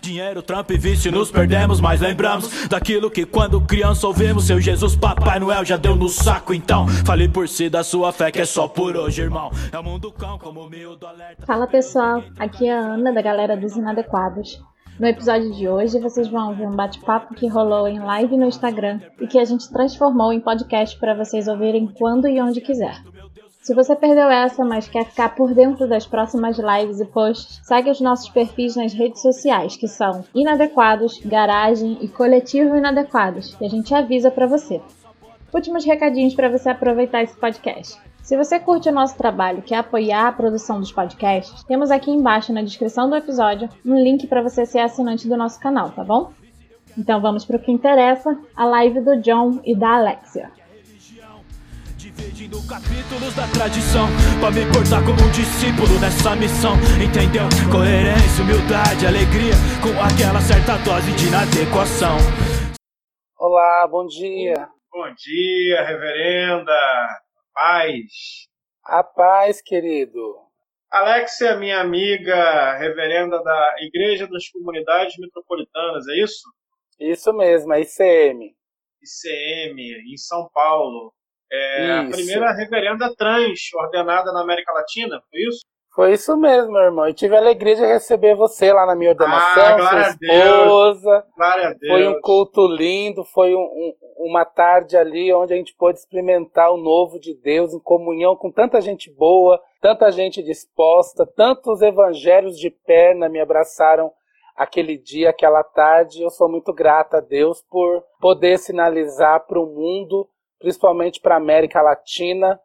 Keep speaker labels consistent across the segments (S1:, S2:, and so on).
S1: Dinheiro, Trump e vice, nos perdemos, mas lembramos daquilo que quando criança ouvimos. Seu Jesus, Papai Noel já deu no saco, então fale por si da sua fé que é só por hoje, irmão. É o mundo cão como mil do alerta.
S2: Fala pessoal, aqui é a Ana da galera dos Inadequados. No episódio de hoje vocês vão ouvir um bate-papo que rolou em live no Instagram e que a gente transformou em podcast para vocês ouvirem quando e onde quiser. Se você perdeu essa, mas quer ficar por dentro das próximas lives e posts, segue os nossos perfis nas redes sociais, que são Inadequados, Garagem e Coletivo Inadequados, que a gente avisa para você. Últimos recadinhos para você aproveitar esse podcast. Se você curte o nosso trabalho e quer apoiar a produção dos podcasts, temos aqui embaixo na descrição do episódio um link para você ser assinante do nosso canal, tá bom? Então vamos para o que interessa, a live do John e da Alexia
S1: dividindo capítulos da tradição Pra me portar como um discípulo nessa missão Entendeu? Coerência, humildade, alegria Com aquela certa dose de inadequação
S3: Olá, bom dia
S4: Bom dia, reverenda Paz
S3: A paz, querido
S4: Alex é minha amiga reverenda da Igreja das Comunidades Metropolitanas, é isso?
S3: Isso mesmo, a ICM.
S4: ICM, em São Paulo. É a primeira reverenda trans ordenada na América Latina, foi isso?
S3: Foi isso mesmo, meu irmão. Eu tive a alegria de receber você lá na minha ordenação,
S4: ah, sua
S3: esposa.
S4: Glória a Deus.
S3: Foi um culto lindo, foi um, um, uma tarde ali onde a gente pôde experimentar o novo de Deus em comunhão com tanta gente boa, tanta gente disposta, tantos evangelhos de perna me abraçaram aquele dia, aquela tarde. Eu sou muito grata a Deus por poder sinalizar para o mundo principalmente para a América Latina,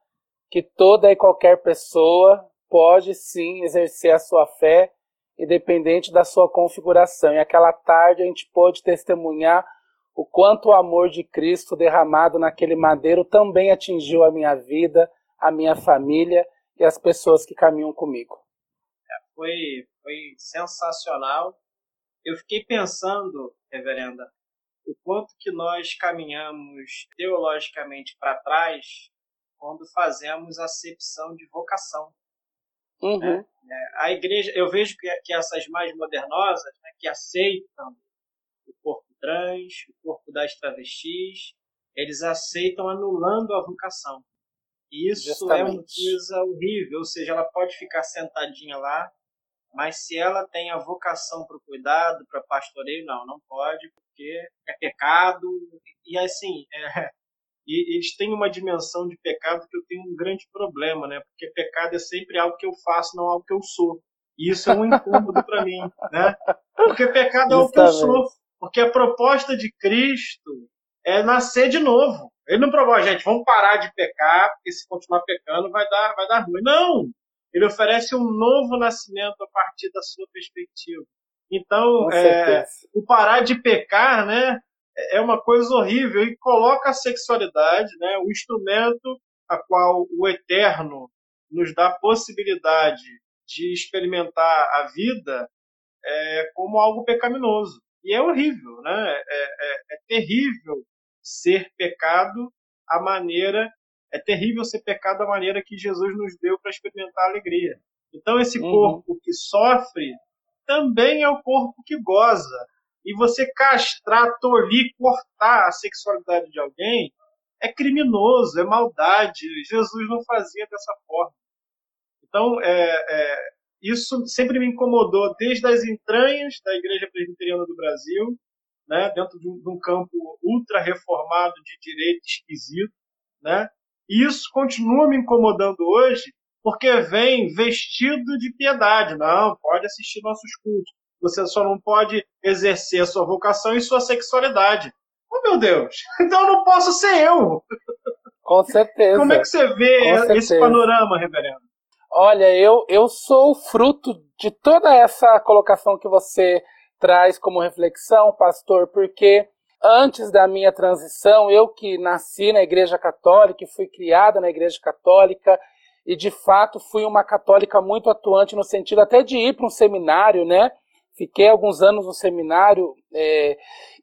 S3: que toda e qualquer pessoa pode sim exercer a sua fé, independente da sua configuração. E aquela tarde a gente pôde testemunhar o quanto o amor de Cristo derramado naquele madeiro também atingiu a minha vida, a minha família e as pessoas que caminham comigo.
S4: É, foi, foi sensacional. Eu fiquei pensando, reverenda, o quanto que nós caminhamos teologicamente para trás quando fazemos acepção de vocação.
S3: Uhum. Né?
S4: A igreja, eu vejo que, que essas mais modernosas, né, que aceitam o corpo trans, o corpo das travestis, eles aceitam anulando a vocação. E isso
S3: Justamente.
S4: é uma coisa horrível, ou seja, ela pode ficar sentadinha lá mas se ela tem a vocação para o cuidado, para pastoreio, não, não pode, porque é pecado. E assim, é, e eles têm uma dimensão de pecado que eu tenho um grande problema, né? Porque pecado é sempre algo que eu faço, não algo que eu sou. E isso é um incômodo para mim, né? Porque pecado é o que eu sou. Porque a proposta de Cristo é nascer de novo. Ele não propõe, gente, vamos parar de pecar, porque se continuar pecando vai dar, vai dar ruim. Não! Ele oferece um novo nascimento a partir da sua perspectiva. Então, é, o parar de pecar, né, é uma coisa horrível e coloca a sexualidade, né, o instrumento a qual o Eterno nos dá a possibilidade de experimentar a vida é, como algo pecaminoso. E é horrível, né? É, é, é terrível ser pecado a maneira é terrível ser pecado da maneira que Jesus nos deu para experimentar a alegria. Então, esse uhum. corpo que sofre também é o corpo que goza. E você castrar, tolir, cortar a sexualidade de alguém é criminoso, é maldade. Jesus não fazia dessa forma. Então, é, é, isso sempre me incomodou desde as entranhas da Igreja Presbiteriana do Brasil, né, dentro de um, de um campo ultra reformado de direito esquisito, né, e isso continua me incomodando hoje, porque vem vestido de piedade. Não, pode assistir nossos cultos. Você só não pode exercer a sua vocação e sua sexualidade. Oh, meu Deus! Então eu não posso ser eu!
S3: Com certeza.
S4: Como é que você vê esse panorama, reverendo?
S3: Olha, eu, eu sou fruto de toda essa colocação que você traz como reflexão, pastor, porque antes da minha transição, eu que nasci na Igreja Católica fui criada na Igreja Católica e de fato fui uma católica muito atuante no sentido até de ir para um seminário, né? Fiquei alguns anos no seminário é,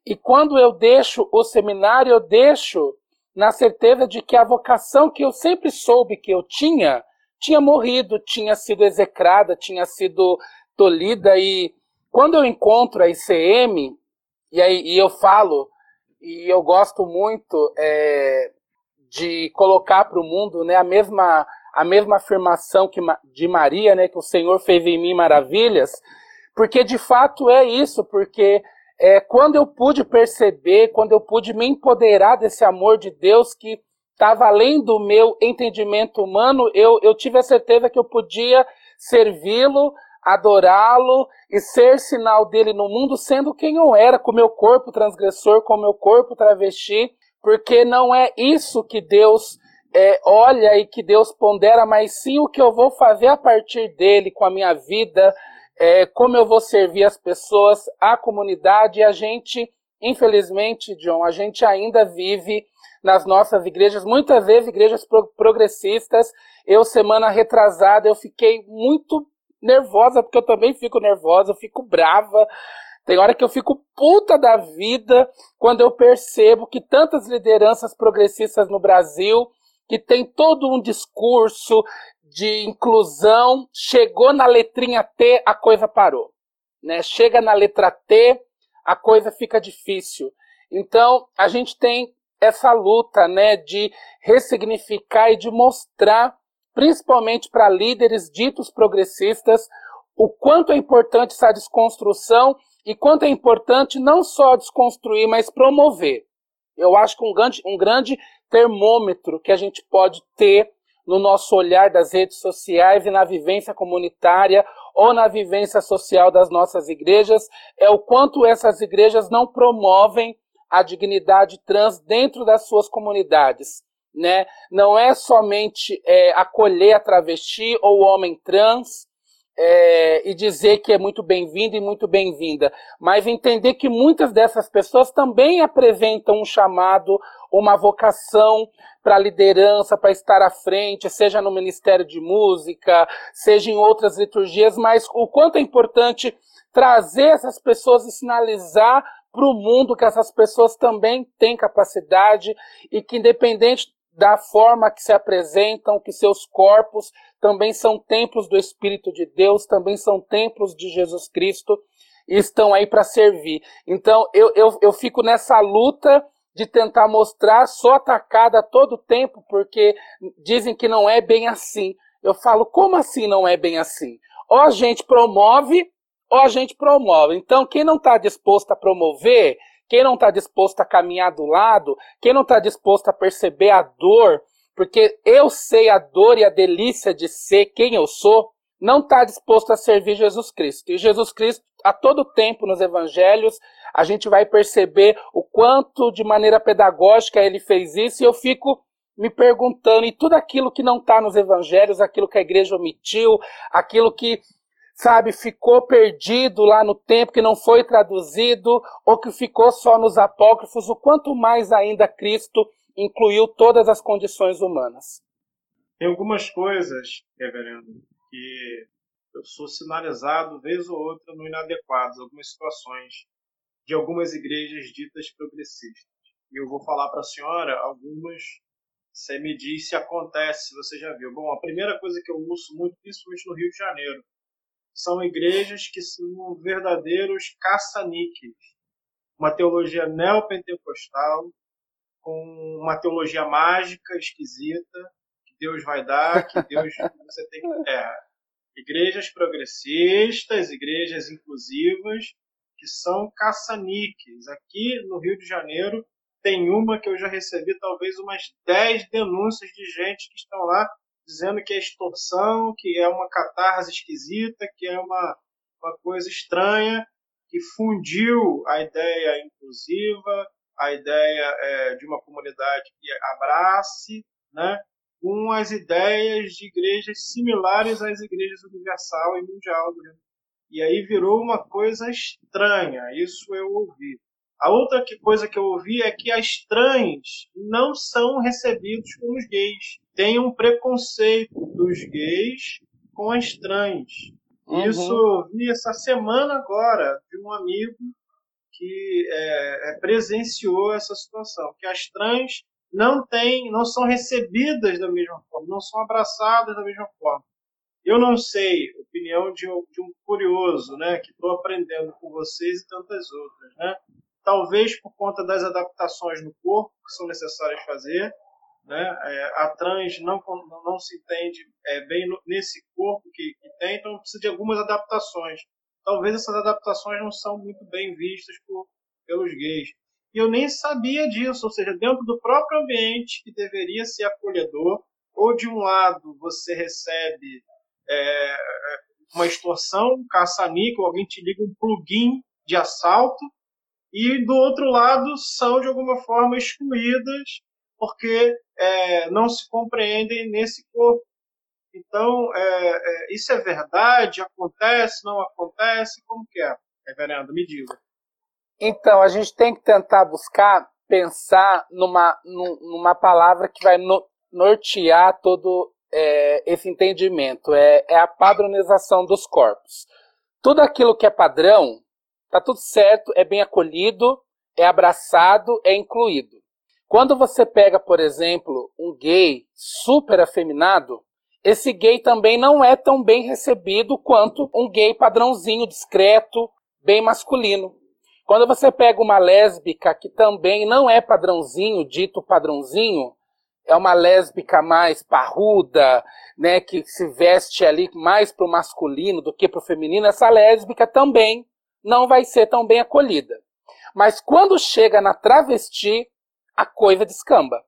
S3: e quando eu deixo o seminário, eu deixo na certeza de que a vocação que eu sempre soube que eu tinha tinha morrido, tinha sido execrada, tinha sido tolhida e quando eu encontro a ICM, e aí e eu falo, e eu gosto muito é, de colocar para o mundo né, a, mesma, a mesma afirmação que, de Maria, né, que o Senhor fez em mim maravilhas, porque de fato é isso, porque é, quando eu pude perceber, quando eu pude me empoderar desse amor de Deus que estava além do meu entendimento humano, eu, eu tive a certeza que eu podia servi-lo, adorá-lo e ser sinal dele no mundo, sendo quem eu era, com meu corpo transgressor, com meu corpo travesti, porque não é isso que Deus é, olha e que Deus pondera, mas sim o que eu vou fazer a partir dele, com a minha vida, é, como eu vou servir as pessoas, a comunidade, e a gente, infelizmente, John, a gente ainda vive nas nossas igrejas, muitas vezes igrejas progressistas. Eu, semana retrasada, eu fiquei muito nervosa, porque eu também fico nervosa, eu fico brava. Tem hora que eu fico puta da vida quando eu percebo que tantas lideranças progressistas no Brasil, que tem todo um discurso de inclusão, chegou na letrinha T, a coisa parou. Né? Chega na letra T, a coisa fica difícil. Então, a gente tem essa luta né, de ressignificar e de mostrar, principalmente para líderes ditos progressistas, o quanto é importante essa desconstrução e quanto é importante não só desconstruir, mas promover. Eu acho que um grande, um grande termômetro que a gente pode ter no nosso olhar das redes sociais e na vivência comunitária ou na vivência social das nossas igrejas é o quanto essas igrejas não promovem a dignidade trans dentro das suas comunidades. Né? Não é somente é, acolher a travesti ou o homem trans é, e dizer que é muito bem-vindo e muito bem-vinda, mas entender que muitas dessas pessoas também apresentam um chamado, uma vocação para liderança, para estar à frente, seja no Ministério de Música, seja em outras liturgias, mas o quanto é importante trazer essas pessoas e sinalizar para o mundo que essas pessoas também têm capacidade e que, independente da forma que se apresentam, que seus corpos também são templos do Espírito de Deus, também são templos de Jesus Cristo e estão aí para servir. Então eu, eu, eu fico nessa luta de tentar mostrar, sou atacada a todo tempo porque dizem que não é bem assim. Eu falo, como assim não é bem assim? Ou a gente promove ou a gente promove. Então, quem não está disposto a promover, quem não está disposto a caminhar do lado, quem não está disposto a perceber a dor, porque eu sei a dor e a delícia de ser quem eu sou, não está disposto a servir Jesus Cristo. E Jesus Cristo, a todo tempo nos evangelhos, a gente vai perceber o quanto de maneira pedagógica ele fez isso, e eu fico me perguntando, e tudo aquilo que não está nos evangelhos, aquilo que a igreja omitiu, aquilo que sabe, ficou perdido lá no tempo, que não foi traduzido, ou que ficou só nos apócrifos, o quanto mais ainda Cristo incluiu todas as condições humanas.
S4: Tem algumas coisas, reverendo, que eu sou sinalizado vez ou outra no inadequados, algumas situações de algumas igrejas ditas progressistas. E eu vou falar para a senhora algumas, você me diz se acontece, se você já viu. Bom, a primeira coisa que eu ouço muito, principalmente no Rio de Janeiro, são igrejas que são verdadeiros caça-níqueis. Uma teologia neopentecostal, com uma teologia mágica, esquisita, que Deus vai dar, que Deus você tem que ter. Igrejas progressistas, igrejas inclusivas, que são caça-níqueis. Aqui no Rio de Janeiro tem uma que eu já recebi talvez umas 10 denúncias de gente que estão lá dizendo que é extorsão, que é uma catarse esquisita, que é uma, uma coisa estranha, que fundiu a ideia inclusiva, a ideia é, de uma comunidade que abrace, né, com as ideias de igrejas similares às igrejas universal e mundial. Né? E aí virou uma coisa estranha, isso eu ouvi. A outra coisa que eu ouvi é que as trans não são recebidos como os gays. Tem um preconceito dos gays com as trans. Uhum. Isso eu vi essa semana agora de um amigo que é, é, presenciou essa situação, que as trans não têm, não são recebidas da mesma forma, não são abraçadas da mesma forma. Eu não sei, opinião de um, de um curioso, né, que estou aprendendo com vocês e tantas outras, né? Talvez por conta das adaptações no corpo que são necessárias fazer, né? É, a trans não, não se entende é, bem no, nesse corpo que, que tem, então precisa de algumas adaptações. Talvez essas adaptações não são muito bem vistas por, pelos gays. E eu nem sabia disso, ou seja, dentro do próprio ambiente que deveria ser acolhedor, ou de um lado você recebe é, uma extorsão, um caça-níquel, alguém te liga um plugin de assalto, e do outro lado são de alguma forma excluídas porque é, não se compreendem nesse corpo. Então, é, é, isso é verdade? Acontece? Não acontece? Como que é, reverendo? Me diga.
S3: Então, a gente tem que tentar buscar pensar numa, numa palavra que vai no, nortear todo é, esse entendimento. É, é a padronização dos corpos. Tudo aquilo que é padrão, tá tudo certo, é bem acolhido, é abraçado, é incluído. Quando você pega, por exemplo, um gay super afeminado, esse gay também não é tão bem recebido quanto um gay padrãozinho, discreto, bem masculino. Quando você pega uma lésbica que também não é padrãozinho, dito padrãozinho, é uma lésbica mais parruda, né, que se veste ali mais para o masculino do que para o feminino, essa lésbica também não vai ser tão bem acolhida. Mas quando chega na travesti, a coisa descamba.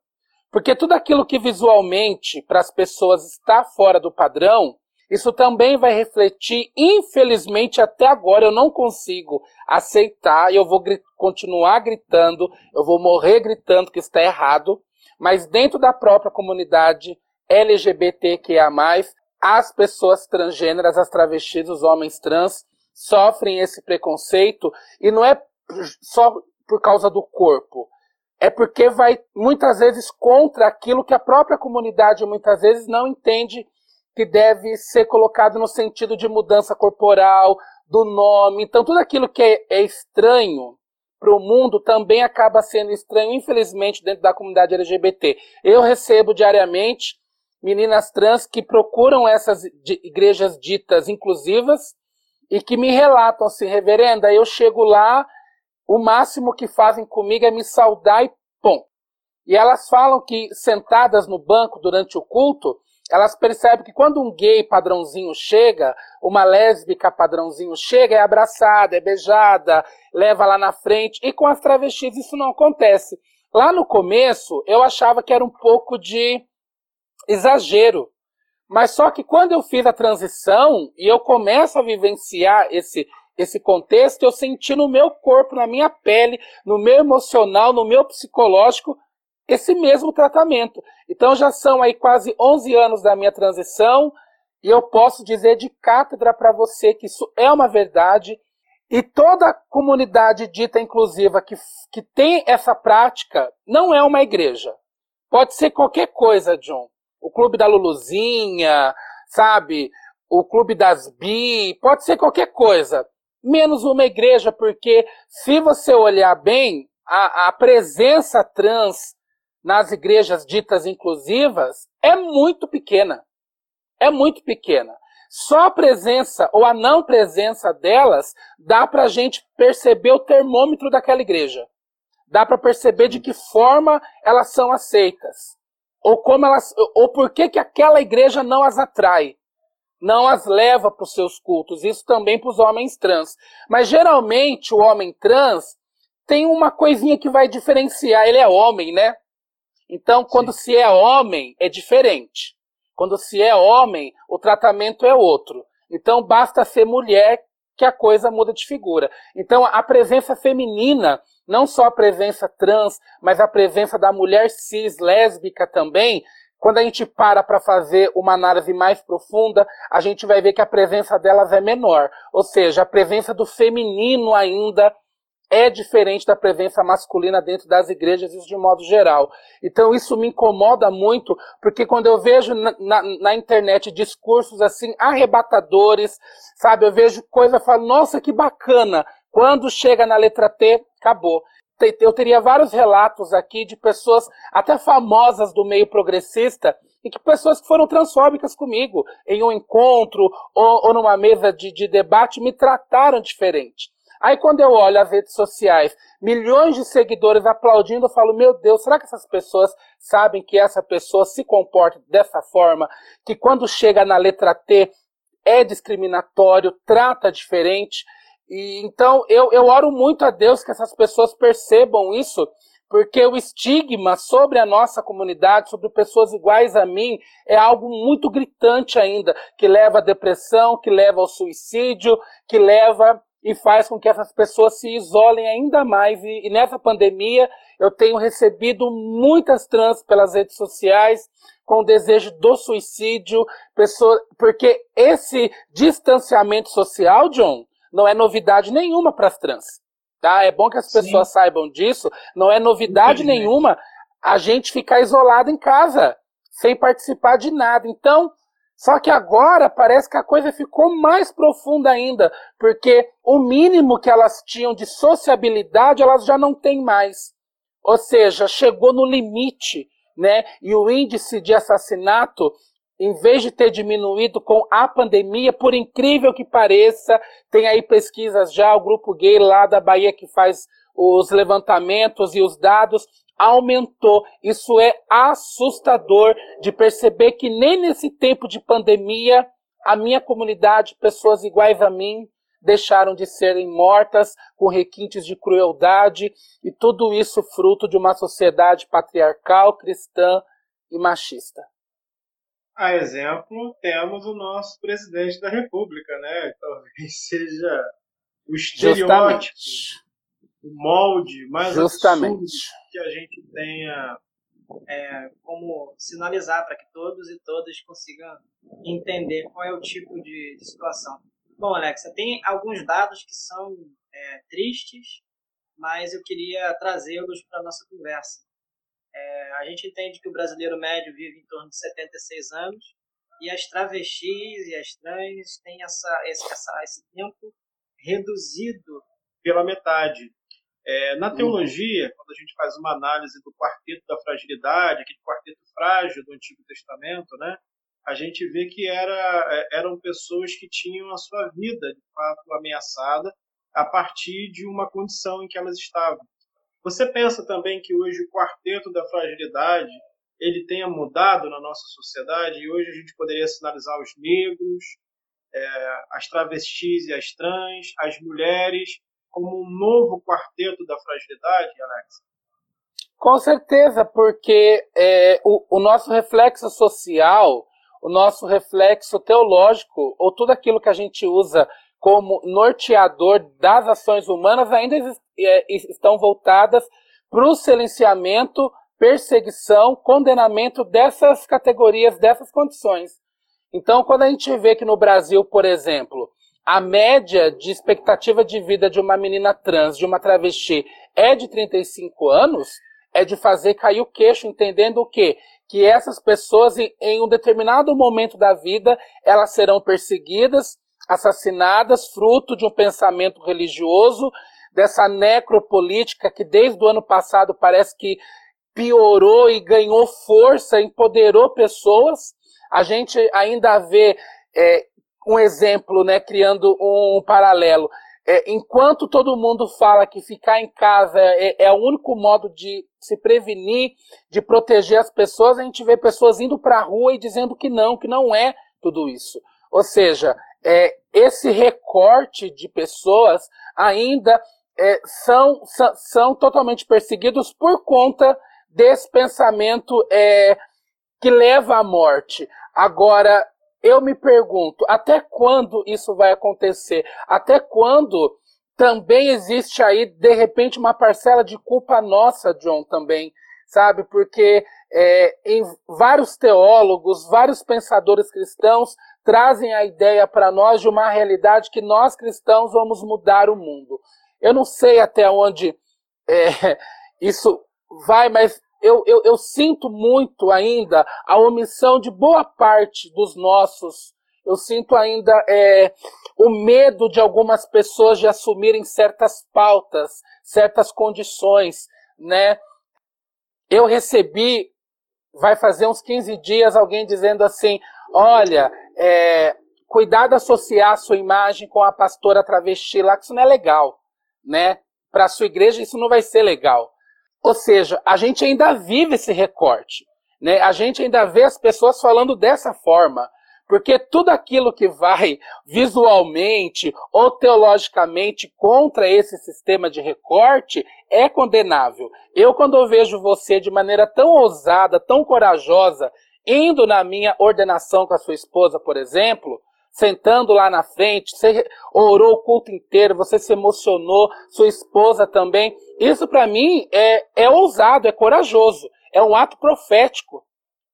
S3: Porque tudo aquilo que visualmente para as pessoas está fora do padrão, isso também vai refletir, infelizmente até agora eu não consigo aceitar, eu vou gri continuar gritando, eu vou morrer gritando que está errado, mas dentro da própria comunidade LGBTQIA+, as pessoas transgêneras, as travestis, os homens trans, sofrem esse preconceito, e não é só por causa do corpo, é porque vai muitas vezes contra aquilo que a própria comunidade muitas vezes não entende que deve ser colocado no sentido de mudança corporal, do nome. Então, tudo aquilo que é, é estranho para o mundo também acaba sendo estranho, infelizmente, dentro da comunidade LGBT. Eu recebo diariamente meninas trans que procuram essas igrejas ditas inclusivas e que me relatam assim, reverenda, eu chego lá, o máximo que fazem comigo é me saudar e pum. E elas falam que sentadas no banco durante o culto, elas percebem que quando um gay padrãozinho chega, uma lésbica padrãozinho chega, é abraçada, é beijada, leva lá na frente. E com as travestis isso não acontece. Lá no começo, eu achava que era um pouco de exagero. Mas só que quando eu fiz a transição e eu começo a vivenciar esse, esse contexto, eu senti no meu corpo, na minha pele, no meu emocional, no meu psicológico, esse mesmo tratamento. Então já são aí quase 11 anos da minha transição e eu posso dizer de cátedra para você que isso é uma verdade e toda a comunidade dita inclusiva que, que tem essa prática não é uma igreja. Pode ser qualquer coisa, John. O clube da Luluzinha, sabe? O clube das bi, pode ser qualquer coisa. Menos uma igreja, porque se você olhar bem, a, a presença trans nas igrejas ditas inclusivas é muito pequena. É muito pequena. Só a presença ou a não presença delas dá para a gente perceber o termômetro daquela igreja. Dá para perceber de que forma elas são aceitas. Ou como elas, ou por que, que aquela igreja não as atrai. Não as leva para os seus cultos. Isso também para os homens trans. Mas geralmente o homem trans tem uma coisinha que vai diferenciar. Ele é homem, né? Então, quando Sim. se é homem, é diferente. Quando se é homem, o tratamento é outro. Então, basta ser mulher que a coisa muda de figura. Então, a presença feminina, não só a presença trans, mas a presença da mulher cis lésbica também, quando a gente para para fazer uma análise mais profunda, a gente vai ver que a presença delas é menor. Ou seja, a presença do feminino ainda é diferente da presença masculina dentro das igrejas, isso de modo geral. Então isso me incomoda muito, porque quando eu vejo na, na, na internet discursos assim arrebatadores, sabe, eu vejo coisa e falo, nossa, que bacana. Quando chega na letra T, acabou. Eu teria vários relatos aqui de pessoas, até famosas do meio progressista, em que pessoas que foram transfóbicas comigo, em um encontro ou, ou numa mesa de, de debate, me trataram diferente. Aí quando eu olho as redes sociais, milhões de seguidores aplaudindo, eu falo, meu Deus, será que essas pessoas sabem que essa pessoa se comporta dessa forma? Que quando chega na letra T é discriminatório, trata diferente? E então eu, eu oro muito a Deus que essas pessoas percebam isso, porque o estigma sobre a nossa comunidade, sobre pessoas iguais a mim, é algo muito gritante ainda, que leva à depressão, que leva ao suicídio, que leva e faz com que essas pessoas se isolem ainda mais. E, e nessa pandemia eu tenho recebido muitas trans pelas redes sociais com o desejo do suicídio, pessoa, porque esse distanciamento social, John, não é novidade nenhuma para as trans. Tá? É bom que as pessoas Sim. saibam disso. Não é novidade nenhuma a gente ficar isolado em casa, sem participar de nada. Então, só que agora parece que a coisa ficou mais profunda ainda, porque o mínimo que elas tinham de sociabilidade elas já não têm mais. Ou seja, chegou no limite, né? E o índice de assassinato, em vez de ter diminuído com a pandemia, por incrível que pareça, tem aí pesquisas já, o grupo gay lá da Bahia que faz os levantamentos e os dados, aumentou. Isso é assustador de perceber que nem nesse tempo de pandemia a minha comunidade, pessoas iguais a mim, deixaram de serem mortas com requintes de crueldade e tudo isso fruto de uma sociedade patriarcal, cristã e machista.
S4: A exemplo, temos o nosso presidente da República, né? Talvez seja o estereótipo Justamente o molde mais
S3: Justamente.
S4: que a gente tenha é, como sinalizar para que todos e todas consigam entender qual é o tipo de, de situação. Bom, Alexa, tem alguns dados que são é, tristes, mas eu queria trazê-los para a nossa conversa. É, a gente entende que o brasileiro médio vive em torno de 76 anos e as travestis e as trans têm essa, esse, essa, esse tempo reduzido pela metade. É, na uhum. teologia, quando a gente faz uma análise do quarteto da fragilidade, aquele quarteto frágil do Antigo Testamento, né, a gente vê que era, é, eram pessoas que tinham a sua vida, de fato, ameaçada a partir de uma condição em que elas estavam. Você pensa também que hoje o quarteto da fragilidade ele tenha mudado na nossa sociedade e hoje a gente poderia sinalizar os negros, é, as travestis e as trans, as mulheres como um novo quarteto da fragilidade, Alex?
S3: Com certeza, porque é, o, o nosso reflexo social, o nosso reflexo teológico, ou tudo aquilo que a gente usa como norteador das ações humanas, ainda é, estão voltadas para o silenciamento, perseguição, condenamento dessas categorias, dessas condições. Então, quando a gente vê que no Brasil, por exemplo, a média de expectativa de vida de uma menina trans, de uma travesti, é de 35 anos, é de fazer cair o queixo, entendendo o quê? Que essas pessoas, em um determinado momento da vida, elas serão perseguidas, assassinadas, fruto de um pensamento religioso, dessa necropolítica que desde o ano passado parece que piorou e ganhou força, empoderou pessoas. A gente ainda vê é, um exemplo, né, criando um paralelo. É, enquanto todo mundo fala que ficar em casa é, é, o único modo de se prevenir, de proteger as pessoas, a gente vê pessoas indo para a rua e dizendo que não, que não é tudo isso. Ou seja, é, esse recorte de pessoas ainda é, são, são, totalmente perseguidos por conta desse pensamento é, que leva à morte. Agora, eu me pergunto, até quando isso vai acontecer? Até quando também existe aí, de repente, uma parcela de culpa nossa, John, também, sabe? Porque é, vários teólogos, vários pensadores cristãos trazem a ideia para nós de uma realidade que nós cristãos vamos mudar o mundo. Eu não sei até onde é, isso vai, mas eu, eu, eu sinto muito ainda a omissão de boa parte dos nossos. Eu sinto ainda é, o medo de algumas pessoas de assumirem certas pautas, certas condições, né? Eu recebi vai fazer uns 15 dias alguém dizendo assim: olha, é, cuidado associar a sua imagem com a pastora travesti lá, que isso não é legal, né? Para a sua igreja isso não vai ser legal. Ou seja, a gente ainda vive esse recorte, né? A gente ainda vê as pessoas falando dessa forma. Porque tudo aquilo que vai visualmente ou teologicamente contra esse sistema de recorte é condenável. Eu, quando eu vejo você de maneira tão ousada, tão corajosa, indo na minha ordenação com a sua esposa, por exemplo, sentando lá na frente, você orou o culto inteiro, você se emocionou, sua esposa também. Isso para mim é, é ousado, é corajoso, é um ato profético.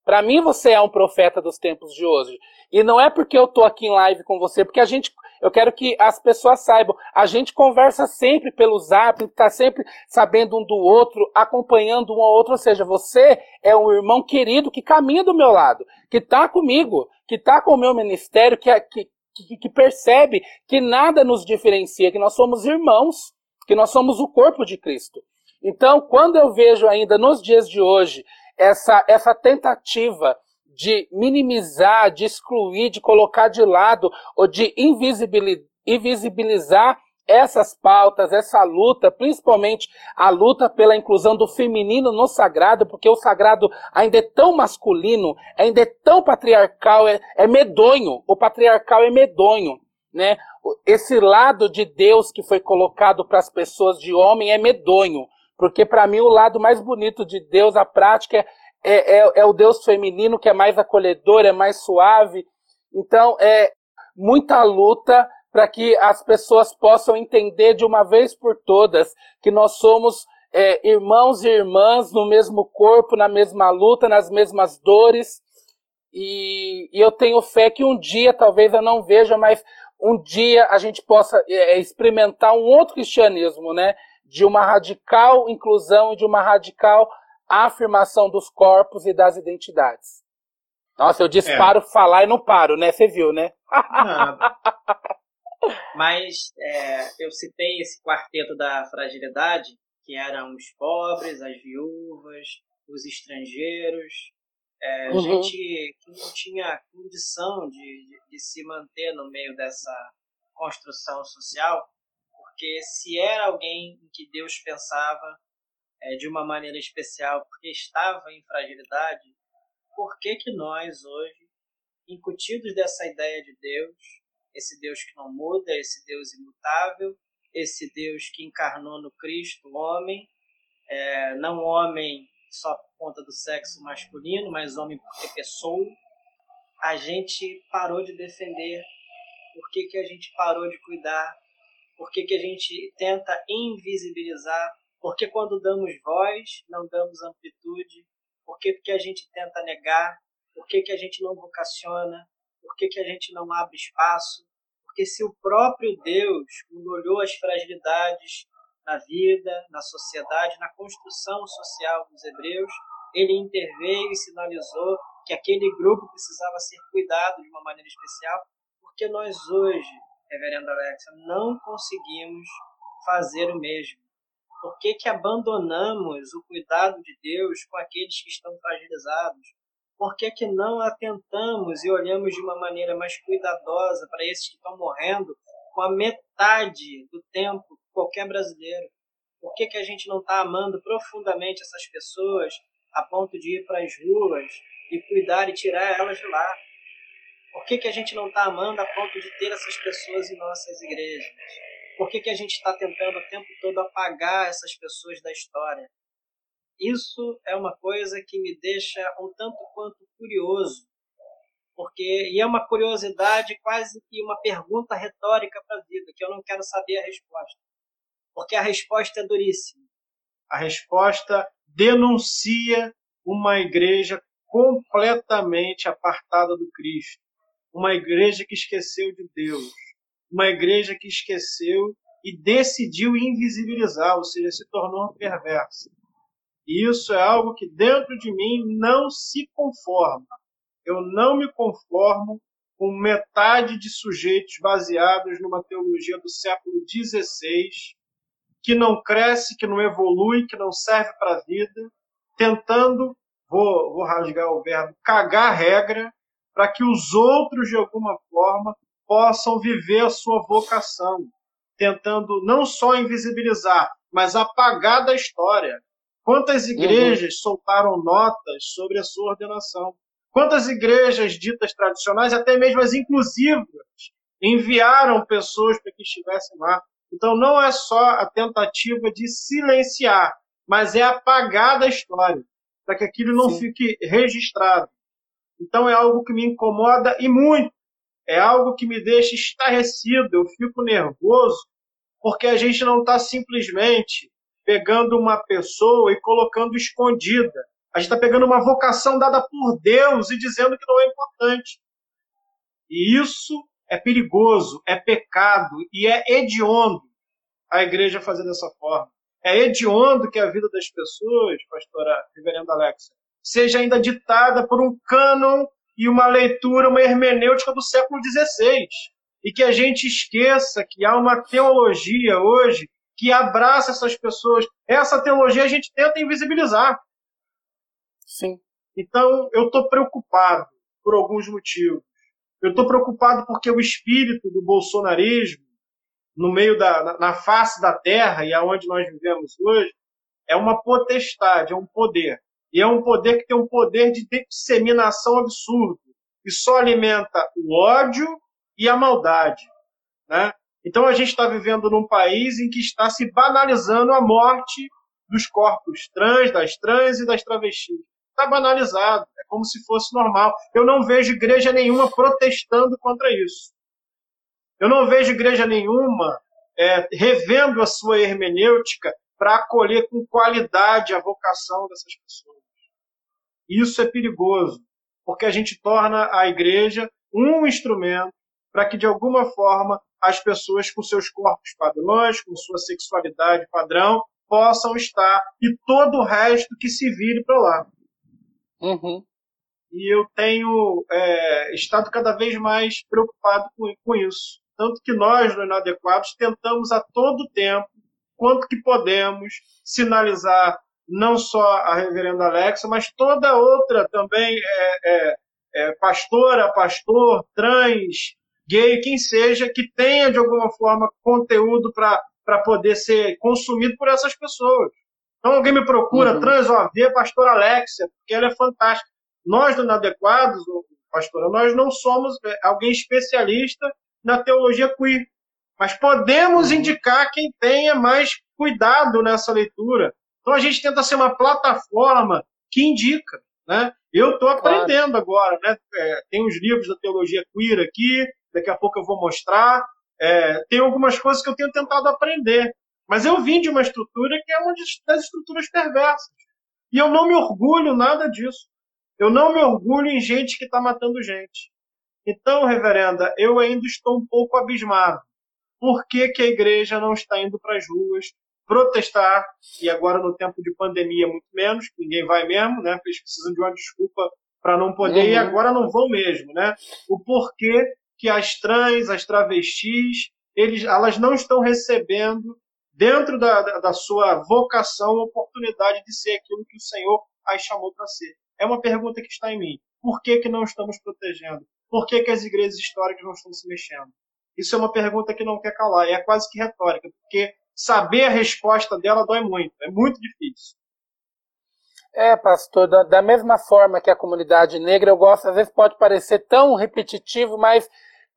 S3: Para mim, você é um profeta dos tempos de hoje. E não é porque eu tô aqui em live com você, porque a gente, eu quero que as pessoas saibam, a gente conversa sempre pelo zap, tá sempre sabendo um do outro, acompanhando um ao outro, ou seja, você é um irmão querido que caminha do meu lado, que tá comigo, que tá com o meu ministério, que, é, que, que, que percebe que nada nos diferencia, que nós somos irmãos, que nós somos o corpo de Cristo. Então, quando eu vejo ainda nos dias de hoje essa, essa tentativa de minimizar, de excluir, de colocar de lado ou de invisibilizar essas pautas, essa luta, principalmente a luta pela inclusão do feminino no sagrado, porque o sagrado ainda é tão masculino, ainda é tão patriarcal, é, é medonho. O patriarcal é medonho, né? Esse lado de Deus que foi colocado para as pessoas de homem é medonho, porque para mim o lado mais bonito de Deus, a prática é é, é, é o Deus feminino que é mais acolhedor, é mais suave. Então, é muita luta para que as pessoas possam entender de uma vez por todas que nós somos é, irmãos e irmãs no mesmo corpo, na mesma luta, nas mesmas dores. E, e, eu tenho fé que um dia, talvez eu não veja, mas um dia a gente possa é, experimentar um outro cristianismo, né? De uma radical inclusão e de uma radical a afirmação dos corpos e das identidades. Nossa, eu disparo é. falar e não paro, né? Você viu, né?
S4: Mas é, eu citei esse quarteto da fragilidade, que eram os pobres, as viúvas, os estrangeiros, é, uhum. gente que não tinha condição de, de, de se manter no meio dessa construção social, porque se era alguém em que Deus pensava, é, de uma maneira especial porque estava em fragilidade, por que, que nós hoje, incutidos dessa ideia de Deus, esse Deus que não muda, esse Deus imutável, esse Deus que encarnou no Cristo, homem, é, não homem só por conta do sexo masculino, mas homem porque pessoa, a gente parou de defender? Por que, que a gente parou de cuidar? Por que, que a gente tenta invisibilizar porque quando damos voz, não damos amplitude? Por que, que a gente tenta negar? Por que, que a gente não vocaciona? Por que, que a gente não abre espaço? Porque se o próprio Deus, olhou as fragilidades na vida, na sociedade, na construção social dos hebreus, ele interveio e sinalizou que aquele grupo precisava ser cuidado de uma maneira especial, porque nós hoje, reverendo Alexa, não conseguimos fazer o mesmo. Por que, que abandonamos o cuidado de Deus com aqueles que estão fragilizados? Por que, que não atentamos e olhamos de uma maneira mais cuidadosa para esses que estão morrendo com a metade do tempo que qualquer brasileiro? Por que, que a gente não está amando profundamente essas pessoas a ponto de ir para as ruas e cuidar e tirar elas de lá? Por que, que a gente não está amando a ponto de ter essas pessoas em nossas igrejas? Por que, que a gente está tentando o tempo todo apagar essas pessoas da história? Isso é uma coisa que me deixa um tanto quanto curioso, porque e é uma curiosidade quase que uma pergunta retórica para a vida, que eu não quero saber a resposta, porque a resposta é duríssima.
S5: A resposta denuncia uma igreja completamente apartada do Cristo, uma igreja que esqueceu de Deus, uma igreja que esqueceu e decidiu invisibilizar, ou seja, se tornou perversa. E isso é algo que dentro de mim não se conforma. Eu não me conformo com metade de sujeitos baseados numa teologia do século XVI, que não cresce, que não evolui, que não serve para a vida, tentando
S4: vou, vou rasgar o verbo, cagar regra, para que os outros, de alguma forma, possam viver a sua vocação, tentando não só invisibilizar, mas apagar da história. Quantas uhum. igrejas uhum. soltaram notas sobre a sua ordenação? Quantas igrejas ditas tradicionais, até mesmo as inclusivas, enviaram pessoas para que estivessem lá? Então não é só a tentativa de silenciar, mas é apagar da história, para que aquilo não Sim. fique registrado. Então é algo que me incomoda e muito. É algo que me deixa estarrecido, eu fico nervoso, porque a gente não está simplesmente pegando uma pessoa e colocando escondida. A gente está pegando uma vocação dada por Deus e dizendo que não é importante. E isso é perigoso, é pecado e é hediondo a igreja fazer dessa forma. É hediondo que a vida das pessoas, pastora reverenda Alexa, seja ainda ditada por um cânon e uma leitura, uma hermenêutica do século XVI. E que a gente esqueça que há uma teologia hoje que abraça essas pessoas. Essa teologia a gente tenta invisibilizar.
S3: Sim.
S4: Então, eu estou preocupado por alguns motivos. Eu estou preocupado porque o espírito do bolsonarismo, no meio da na, na face da terra e aonde nós vivemos hoje, é uma potestade, é um poder. E é um poder que tem um poder de disseminação absurdo. E só alimenta o ódio e a maldade. Né? Então a gente está vivendo num país em que está se banalizando a morte dos corpos trans, das trans e das travestis. Está banalizado, é como se fosse normal. Eu não vejo igreja nenhuma protestando contra isso. Eu não vejo igreja nenhuma é, revendo a sua hermenêutica para acolher com qualidade a vocação dessas pessoas. Isso é perigoso, porque a gente torna a igreja um instrumento para que, de alguma forma, as pessoas com seus corpos padrões, com sua sexualidade padrão, possam estar e todo o resto que se vire para lá.
S3: Uhum.
S4: E eu tenho é, estado cada vez mais preocupado com, com isso. Tanto que nós, no Inadequados, tentamos a todo tempo, quanto que podemos, sinalizar não só a reverenda Alexa, mas toda outra também é, é, é, pastora, pastor, trans, gay, quem seja, que tenha de alguma forma conteúdo para poder ser consumido por essas pessoas. Então alguém me procura, uhum. trans, ó, vê a pastora Alexia, porque ela é fantástica. Nós do Inadequados, pastora, nós não somos é, alguém especialista na teologia queer, mas podemos uhum. indicar quem tenha mais cuidado nessa leitura, então a gente tenta ser uma plataforma que indica. Né? Eu estou aprendendo claro. agora, né? É, tem os livros da teologia queer aqui, daqui a pouco eu vou mostrar. É, tem algumas coisas que eu tenho tentado aprender. Mas eu vim de uma estrutura que é uma das estruturas perversas. E eu não me orgulho nada disso. Eu não me orgulho em gente que está matando gente. Então, reverenda, eu ainda estou um pouco abismado. Por que, que a igreja não está indo para as ruas protestar, e agora no tempo de pandemia muito menos, ninguém vai mesmo, né? Eles precisam de uma desculpa para não poder, uhum. e agora não vão mesmo, né? O porquê que as trans, as travestis, eles, elas não estão recebendo, dentro da, da, sua vocação, a oportunidade de ser aquilo que o Senhor as chamou para ser. É uma pergunta que está em mim. Por que, que não estamos protegendo? Por que, que as igrejas históricas não estão se mexendo? Isso é uma pergunta que não quer calar, é quase que retórica, porque saber a resposta dela dói muito, é muito difícil.
S3: É, pastor, da, da, mesma forma que a comunidade negra, eu gosto, às vezes pode parecer tão repetitivo, mas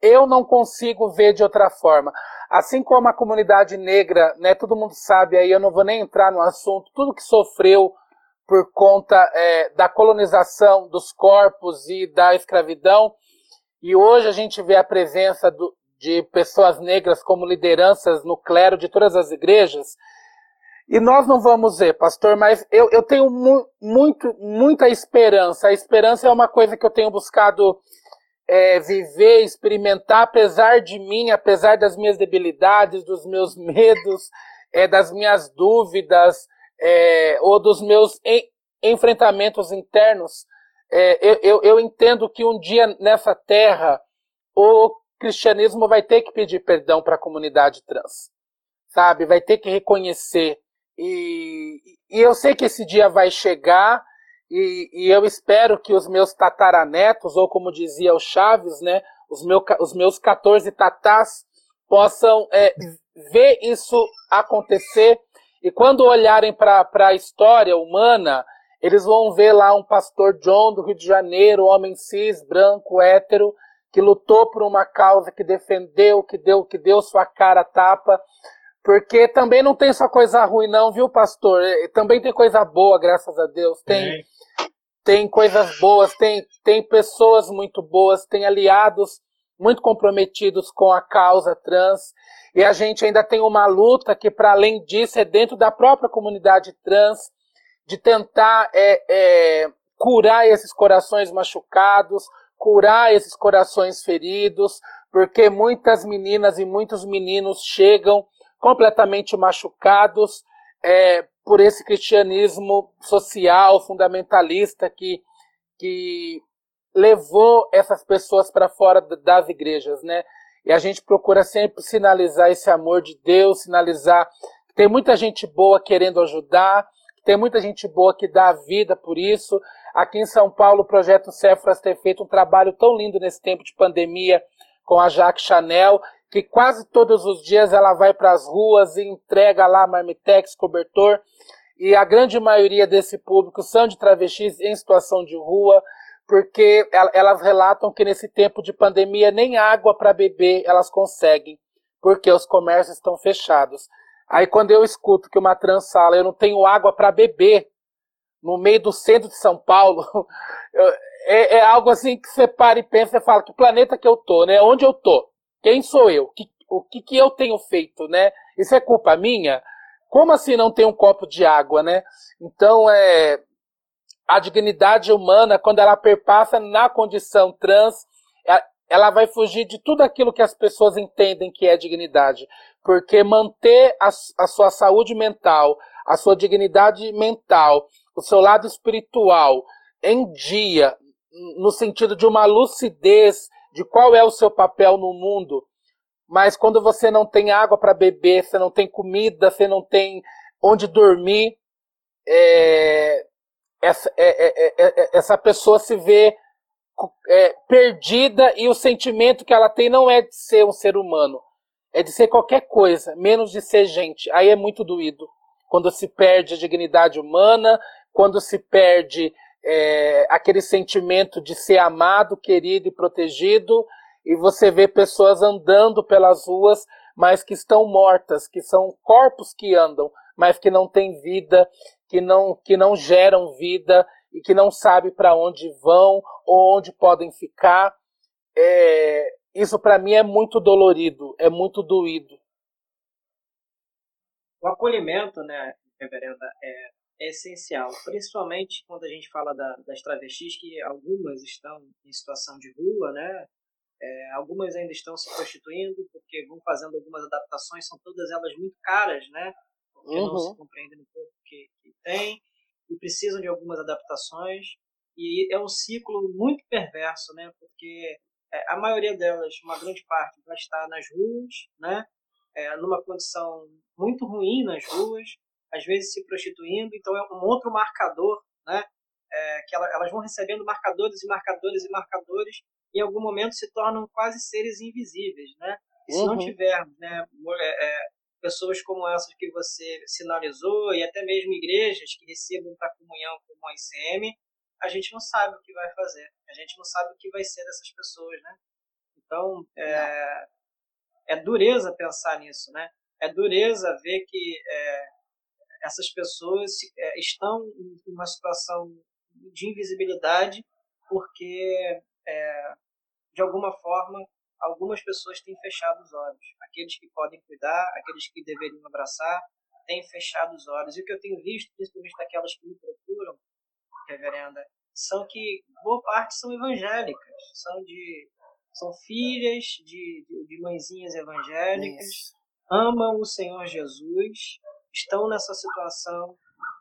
S3: eu não consigo ver de outra forma. Assim como a comunidade negra, né, todo mundo sabe aí, eu não vou nem entrar no assunto, tudo que sofreu por conta é, da colonização dos corpos e da escravidão, e hoje a gente vê a presença do, de pessoas negras como lideranças no clero de todas as igrejas. E nós não vamos ver, pastor, mas eu, eu tenho mu muito, muita esperança. A esperança é uma coisa que eu tenho buscado é, viver, experimentar, apesar de mim, apesar das minhas debilidades, dos meus medos, é, das minhas dúvidas, é, ou dos meus en enfrentamentos internos. É, eu, eu, eu entendo que um dia nessa terra, o cristianismo vai ter que pedir perdão para a comunidade trans, sabe? Vai ter que reconhecer. E, e eu sei que esse dia vai chegar e, e, eu espero que os meus tataranetos, ou como dizia o Chaves, né, os, meu, os meus 14 tatás, possam é, ver isso acontecer e quando olharem para a história humana, eles vão ver lá um pastor John do Rio de Janeiro, homem cis, branco, hétero, que lutou por uma causa, que defendeu, que deu, que deu sua cara tapa. Porque também não tem só coisa ruim, não, viu, pastor? Também tem coisa boa, graças a Deus. Tem, é. tem coisas boas, tem, tem pessoas muito boas, tem aliados muito comprometidos com a causa trans. E a gente ainda tem uma luta que, para além disso, é dentro da própria comunidade trans, de tentar é, é, curar esses corações machucados, curar esses corações feridos, porque muitas meninas e muitos meninos chegam completamente machucados é, por esse cristianismo social, fundamentalista, que, que levou essas pessoas para fora das igrejas, né? E a gente procura sempre sinalizar esse amor de Deus, sinalizar que tem muita gente boa querendo ajudar, tem muita gente boa que dá a vida por isso. Aqui em São Paulo, o Projeto Céfras tem feito um trabalho tão lindo nesse tempo de pandemia com a Jaque Chanel, que quase todos os dias ela vai para as ruas e entrega lá marmitex, cobertor, e a grande maioria desse público são de travestis em situação de rua, porque elas relatam que nesse tempo de pandemia nem água para beber elas conseguem, porque os comércios estão fechados. Aí quando eu escuto que uma trans fala, eu não tenho água para beber, no meio do centro de São Paulo, é, é, algo assim que você para e pensa e fala, que planeta que eu tô, né? Onde eu tô? Quem sou eu? Que, o que, que eu tenho feito, né? Isso é culpa minha? Como assim não tem um copo de água, né? Então, é, a dignidade humana, quando ela perpassa na condição trans, é, ela vai fugir de tudo aquilo que as pessoas entendem que é dignidade. Porque manter a, a sua saúde mental, a sua dignidade mental, o seu lado espiritual em dia, no sentido de uma lucidez de qual é o seu papel no mundo, mas quando você não tem água para beber, você não tem comida, você não tem onde dormir, é, essa, é, é, é, é essa pessoa se vê é, perdida e o sentimento que ela tem não é de ser um ser humano, é de ser qualquer coisa, menos de ser gente. Aí é muito doído. Quando se perde a dignidade humana, quando se perde é, aquele sentimento de ser amado, querido e protegido, e você vê pessoas andando pelas ruas, mas que estão mortas, que são corpos que andam, mas que não têm vida, que não, que não geram vida e que não sabem para onde vão ou onde podem ficar. É, isso para mim é muito dolorido, é muito doído.
S4: O acolhimento, né, reverenda, é, é essencial, principalmente quando a gente fala da, das travestis, que algumas estão em situação de rua, né? É, algumas ainda estão se prostituindo porque vão fazendo algumas adaptações, são todas elas muito caras, né? Porque uhum. não se compreendem no corpo que, que tem e precisam de algumas adaptações. E é um ciclo muito perverso, né? Porque é, a maioria delas, uma grande parte, vai estar nas ruas, né? É, numa condição muito ruim nas ruas, às vezes se prostituindo, então é um outro marcador, né? É, que ela, elas vão recebendo marcadores e marcadores e marcadores, e em algum momento se tornam quase seres invisíveis, né? E se uhum. não tivermos, né, é, é, pessoas como essas que você sinalizou, e até mesmo igrejas que recebam para comunhão como a ICM, a gente não sabe o que vai fazer, a gente não sabe o que vai ser dessas pessoas, né? Então, é, é dureza pensar nisso, né? É dureza ver que é, essas pessoas é, estão em uma situação de invisibilidade porque, é, de alguma forma, algumas pessoas têm fechado os olhos. Aqueles que podem cuidar, aqueles que deveriam abraçar, têm fechado os olhos. E o que eu tenho visto, principalmente daquelas que me procuram, reverenda, são que boa parte são evangélicas, são de são filhas de, de, de mãezinhas evangélicas, Isso. amam o Senhor Jesus, estão nessa situação,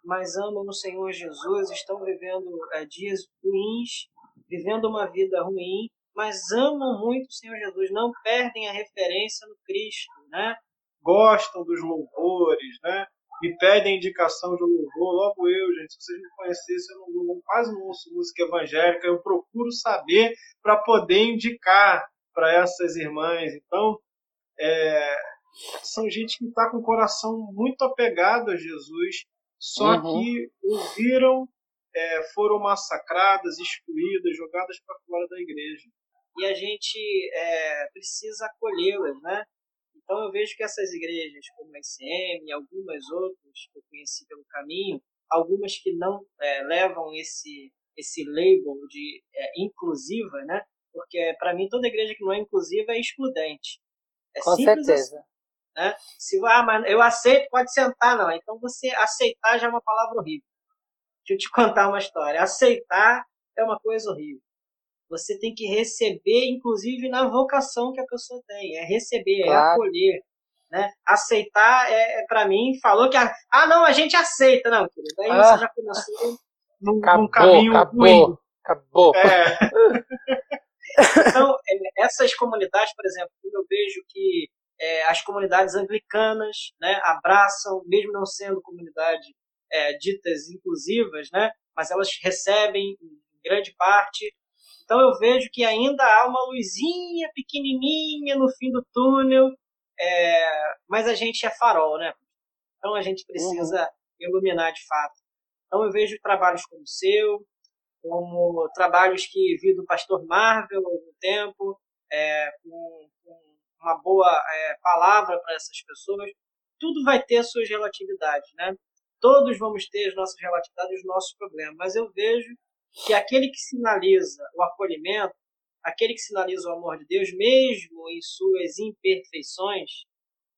S4: mas amam o Senhor Jesus, estão vivendo é, dias ruins, vivendo uma vida ruim, mas amam muito o Senhor Jesus, não perdem a referência no Cristo, né?
S6: Gostam dos louvores, né?
S7: me pedem indicação de louvor, logo eu, gente, se vocês me conhecessem, eu não, não, quase não ouço música evangélica, eu procuro saber para poder indicar para essas irmãs. Então, é, são gente que está com o coração muito apegado a Jesus, só uhum. que ouviram, é, foram massacradas, excluídas, jogadas para fora da igreja.
S4: E a gente é, precisa acolhê-las, né? Então eu vejo que essas igrejas, como a ICM e algumas outras que eu conheci pelo caminho, algumas que não é, levam esse esse label de é, inclusiva, né? Porque para mim toda igreja que não é inclusiva é excludente.
S3: É Com certeza. Assim,
S4: né? Se ah, mas eu aceito, pode sentar não. Então você aceitar já é uma palavra horrível. Deixa eu te contar uma história. Aceitar é uma coisa horrível. Você tem que receber, inclusive na vocação que a pessoa tem. É receber, é claro. é acolher. Né? Aceitar é, é para mim, falou que. A, ah, não, a gente aceita, não, querido. Aí ah. você já começou
S3: num, acabou, num caminho acabou, ruim. Acabou. É.
S4: então, é, essas comunidades, por exemplo, eu vejo que é, as comunidades anglicanas né, abraçam, mesmo não sendo comunidades é, ditas inclusivas, né, mas elas recebem em grande parte então eu vejo que ainda há uma luzinha pequenininha no fim do túnel, é, mas a gente é farol, né? Então a gente precisa uhum. iluminar de fato. Então eu vejo trabalhos como o seu, como trabalhos que vi do pastor Marvel há algum tempo, é, com, com, uma boa é, palavra para essas pessoas. Tudo vai ter suas relatividades, né? Todos vamos ter as nossas relatividades, os nossos problemas, mas eu vejo que aquele que sinaliza o acolhimento, aquele que sinaliza o amor de Deus, mesmo em suas imperfeições,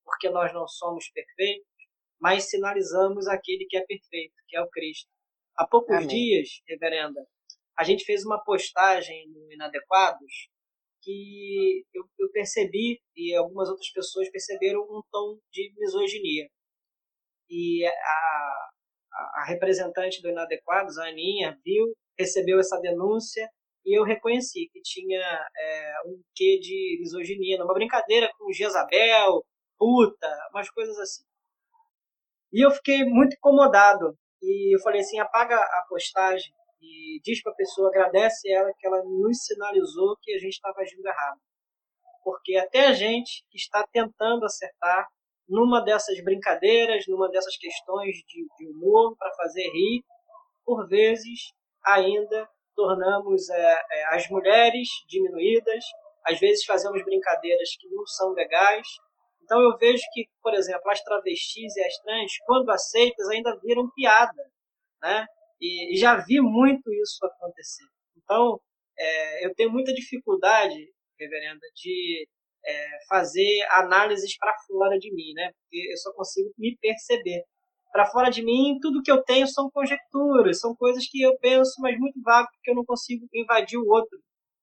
S4: porque nós não somos perfeitos, mas sinalizamos aquele que é perfeito, que é o Cristo. Há poucos Amém. dias, reverenda, a gente fez uma postagem no Inadequados que eu, eu, percebi, e algumas outras pessoas perceberam, um tom de misoginia. E a, a representante do Inadequados, a Aninha, viu recebeu essa denúncia e eu reconheci que tinha é, um quê de misoginia, uma brincadeira com Jezabel, puta, umas coisas assim. E eu fiquei muito incomodado e eu falei assim, apaga a postagem e diz para a pessoa, agradece ela que ela nos sinalizou que a gente estava agindo errado. Porque até a gente que está tentando acertar numa dessas brincadeiras, numa dessas questões de, de humor para fazer rir, por vezes ainda tornamos é, é, as mulheres diminuídas, às vezes fazemos brincadeiras que não são legais. Então eu vejo que, por exemplo, as travestis e as trans, quando aceitas, ainda viram piada, né? E, e já vi muito isso acontecer. Então é, eu tenho muita dificuldade, reverenda, de é, fazer análises para fora de mim, né? Porque eu só consigo me perceber para fora de mim, tudo que eu tenho são conjecturas, são coisas que eu penso, mas muito vago, porque eu não consigo invadir o outro.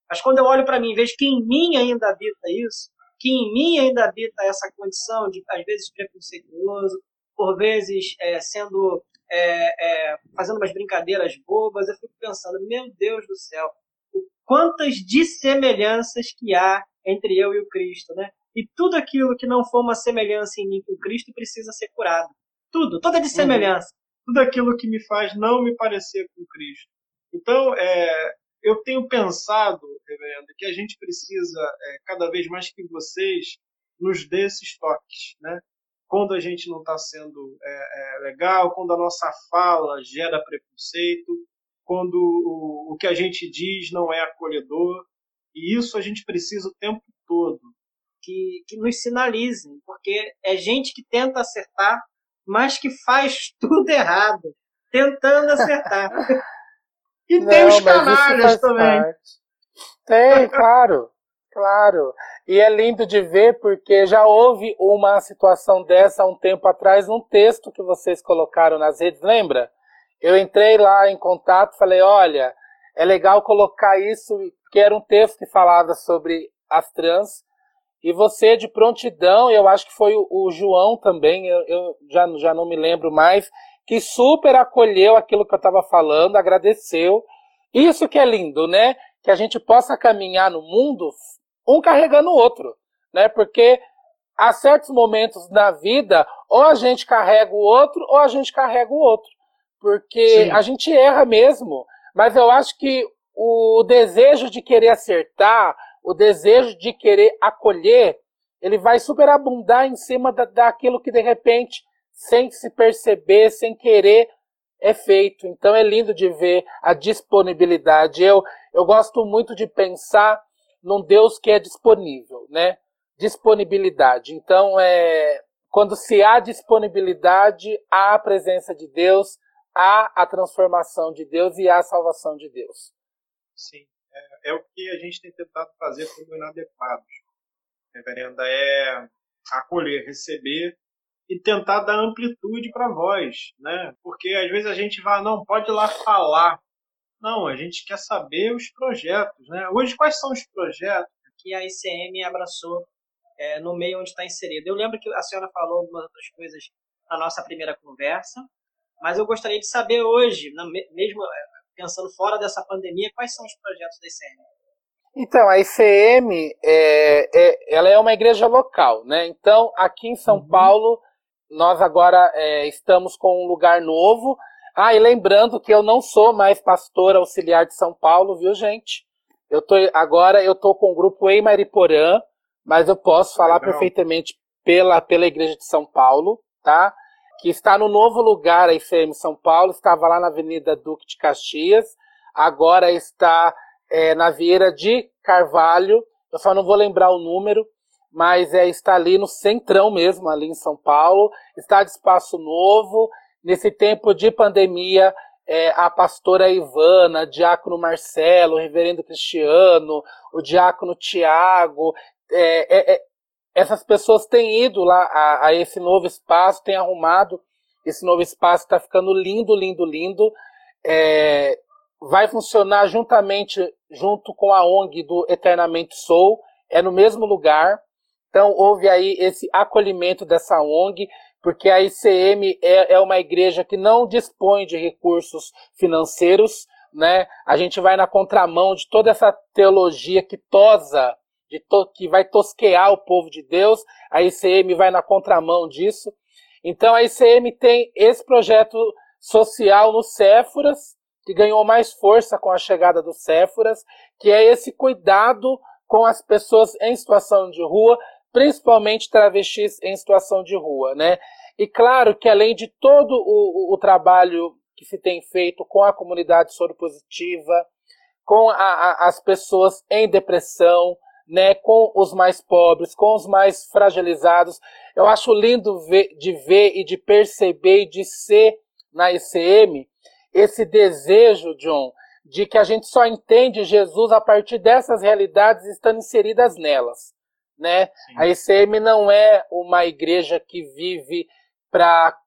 S4: Mas quando eu olho para mim, vejo que em mim ainda habita isso, que em mim ainda habita essa condição de, às vezes, preconceituoso, por vezes é, sendo é, é, fazendo umas brincadeiras bobas, eu fico pensando, meu Deus do céu, quantas dissemelhanças que há entre eu e o Cristo, né? E tudo aquilo que não for uma semelhança em mim com o Cristo precisa ser curado. Tudo, toda de semelhança. Uhum.
S7: Tudo aquilo que me faz não me parecer com Cristo. Então, é, eu tenho pensado, reverendo, que a gente precisa, é, cada vez mais que vocês, nos dê esses toques, né? Quando a gente não está sendo é, é, legal, quando a nossa fala gera preconceito, quando o, o que a gente diz não é acolhedor. E isso a gente precisa o tempo todo.
S4: Que, que nos sinalizem, porque é gente que tenta acertar mas que faz tudo errado, tentando acertar. e Não, tem os canalhas também. Parte.
S3: Tem, claro, claro. E é lindo de ver porque já houve uma situação dessa há um tempo atrás, num texto que vocês colocaram nas redes, lembra? Eu entrei lá em contato, falei, olha, é legal colocar isso, porque era um texto que falava sobre as trans, e você, de prontidão, eu acho que foi o, o João também, eu, eu, já, já não me lembro mais, que super acolheu aquilo que eu estava falando, agradeceu. Isso que é lindo, né? Que a gente possa caminhar no mundo um carregando o outro, né? Porque há certos momentos na vida, ou a gente carrega o outro, ou a gente carrega o outro. Porque Sim. a gente erra mesmo. Mas eu acho que o desejo de querer acertar, o desejo de querer acolher, ele vai superabundar em cima da, daquilo que de repente, sem se perceber, sem querer, é feito. Então é lindo de ver a disponibilidade. Eu, eu gosto muito de pensar num Deus que é disponível, né? Disponibilidade. Então é quando se há disponibilidade, há a presença de Deus, há a transformação de Deus e há a salvação de Deus.
S4: Sim, é, é o que a gente tem tentado fazer como inadequados. Reverenda, é acolher, receber e tentar dar amplitude para a voz, né? Porque às vezes a gente vai, não, pode ir lá falar. Não, a gente quer saber os projetos, né? Hoje, quais são os projetos?
S8: Que a ICM abraçou é, no meio onde está inserida. Eu lembro que a senhora falou algumas outras coisas na nossa primeira conversa, mas eu gostaria de saber hoje, mesmo é, pensando fora dessa pandemia, quais são os projetos da ICM?
S3: Então, a ICM, é, é, ela é uma igreja local, né? Então, aqui em São uhum. Paulo, nós agora é, estamos com um lugar novo. Ah, e lembrando que eu não sou mais pastor auxiliar de São Paulo, viu, gente? Eu tô, agora eu tô com o grupo Ei Mariporã, mas eu posso falar Legal. perfeitamente pela, pela igreja de São Paulo, tá? Que está no novo lugar, a ICM São Paulo, estava lá na Avenida Duque de Caxias, agora está é, na Vieira de Carvalho, eu só não vou lembrar o número, mas é, está ali no centrão mesmo, ali em São Paulo, está de espaço novo, nesse tempo de pandemia, é, a pastora Ivana, diácono Marcelo, o reverendo Cristiano, o diácono Tiago, é, é, é, essas pessoas têm ido lá a, a, esse novo espaço, têm arrumado esse novo espaço, está ficando lindo, lindo, lindo. É, vai funcionar juntamente junto com a ONG do Eternamente Sou, é no mesmo lugar. Então houve aí esse acolhimento dessa ONG, porque a ICM é, é uma igreja que não dispõe de recursos financeiros, né? A gente vai na contramão de toda essa teologia que tosa, to, que vai tosquear o povo de Deus. A ICM vai na contramão disso. Então a ICM tem esse projeto social no Céforas, que ganhou mais força com a chegada do Céforas, que é esse cuidado com as pessoas em situação de rua, principalmente travestis em situação de rua, né? E claro que além de todo o, o trabalho que se tem feito com a comunidade soropositiva, com a, a, as pessoas em depressão, né, com os mais pobres, com os mais fragilizados, eu acho lindo ver, de ver e de perceber e de ser na ICM esse desejo, John, de que a gente só entende Jesus a partir dessas realidades estando inseridas nelas. Né? A ICM não é uma igreja que vive pra,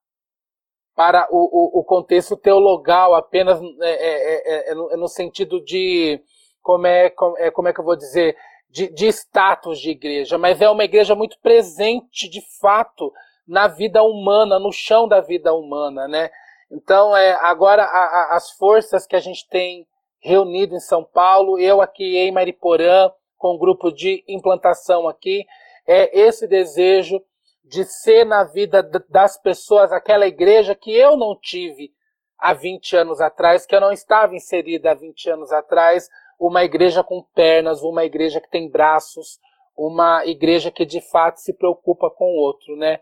S3: para o, o, o contexto teologal apenas é, é, é, é no, é no, sentido de como é, como é, como é que eu vou dizer de, de status de igreja, mas é uma igreja muito presente de fato na vida humana, no chão da vida humana, né? Então, é, agora a, a, as forças que a gente tem reunido em São Paulo, eu aqui em Mariporã, com um grupo de implantação aqui, é esse desejo de ser na vida das pessoas aquela igreja que eu não tive há 20 anos atrás, que eu não estava inserida há 20 anos atrás, uma igreja com pernas, uma igreja que tem braços, uma igreja que de fato se preocupa com o outro, né?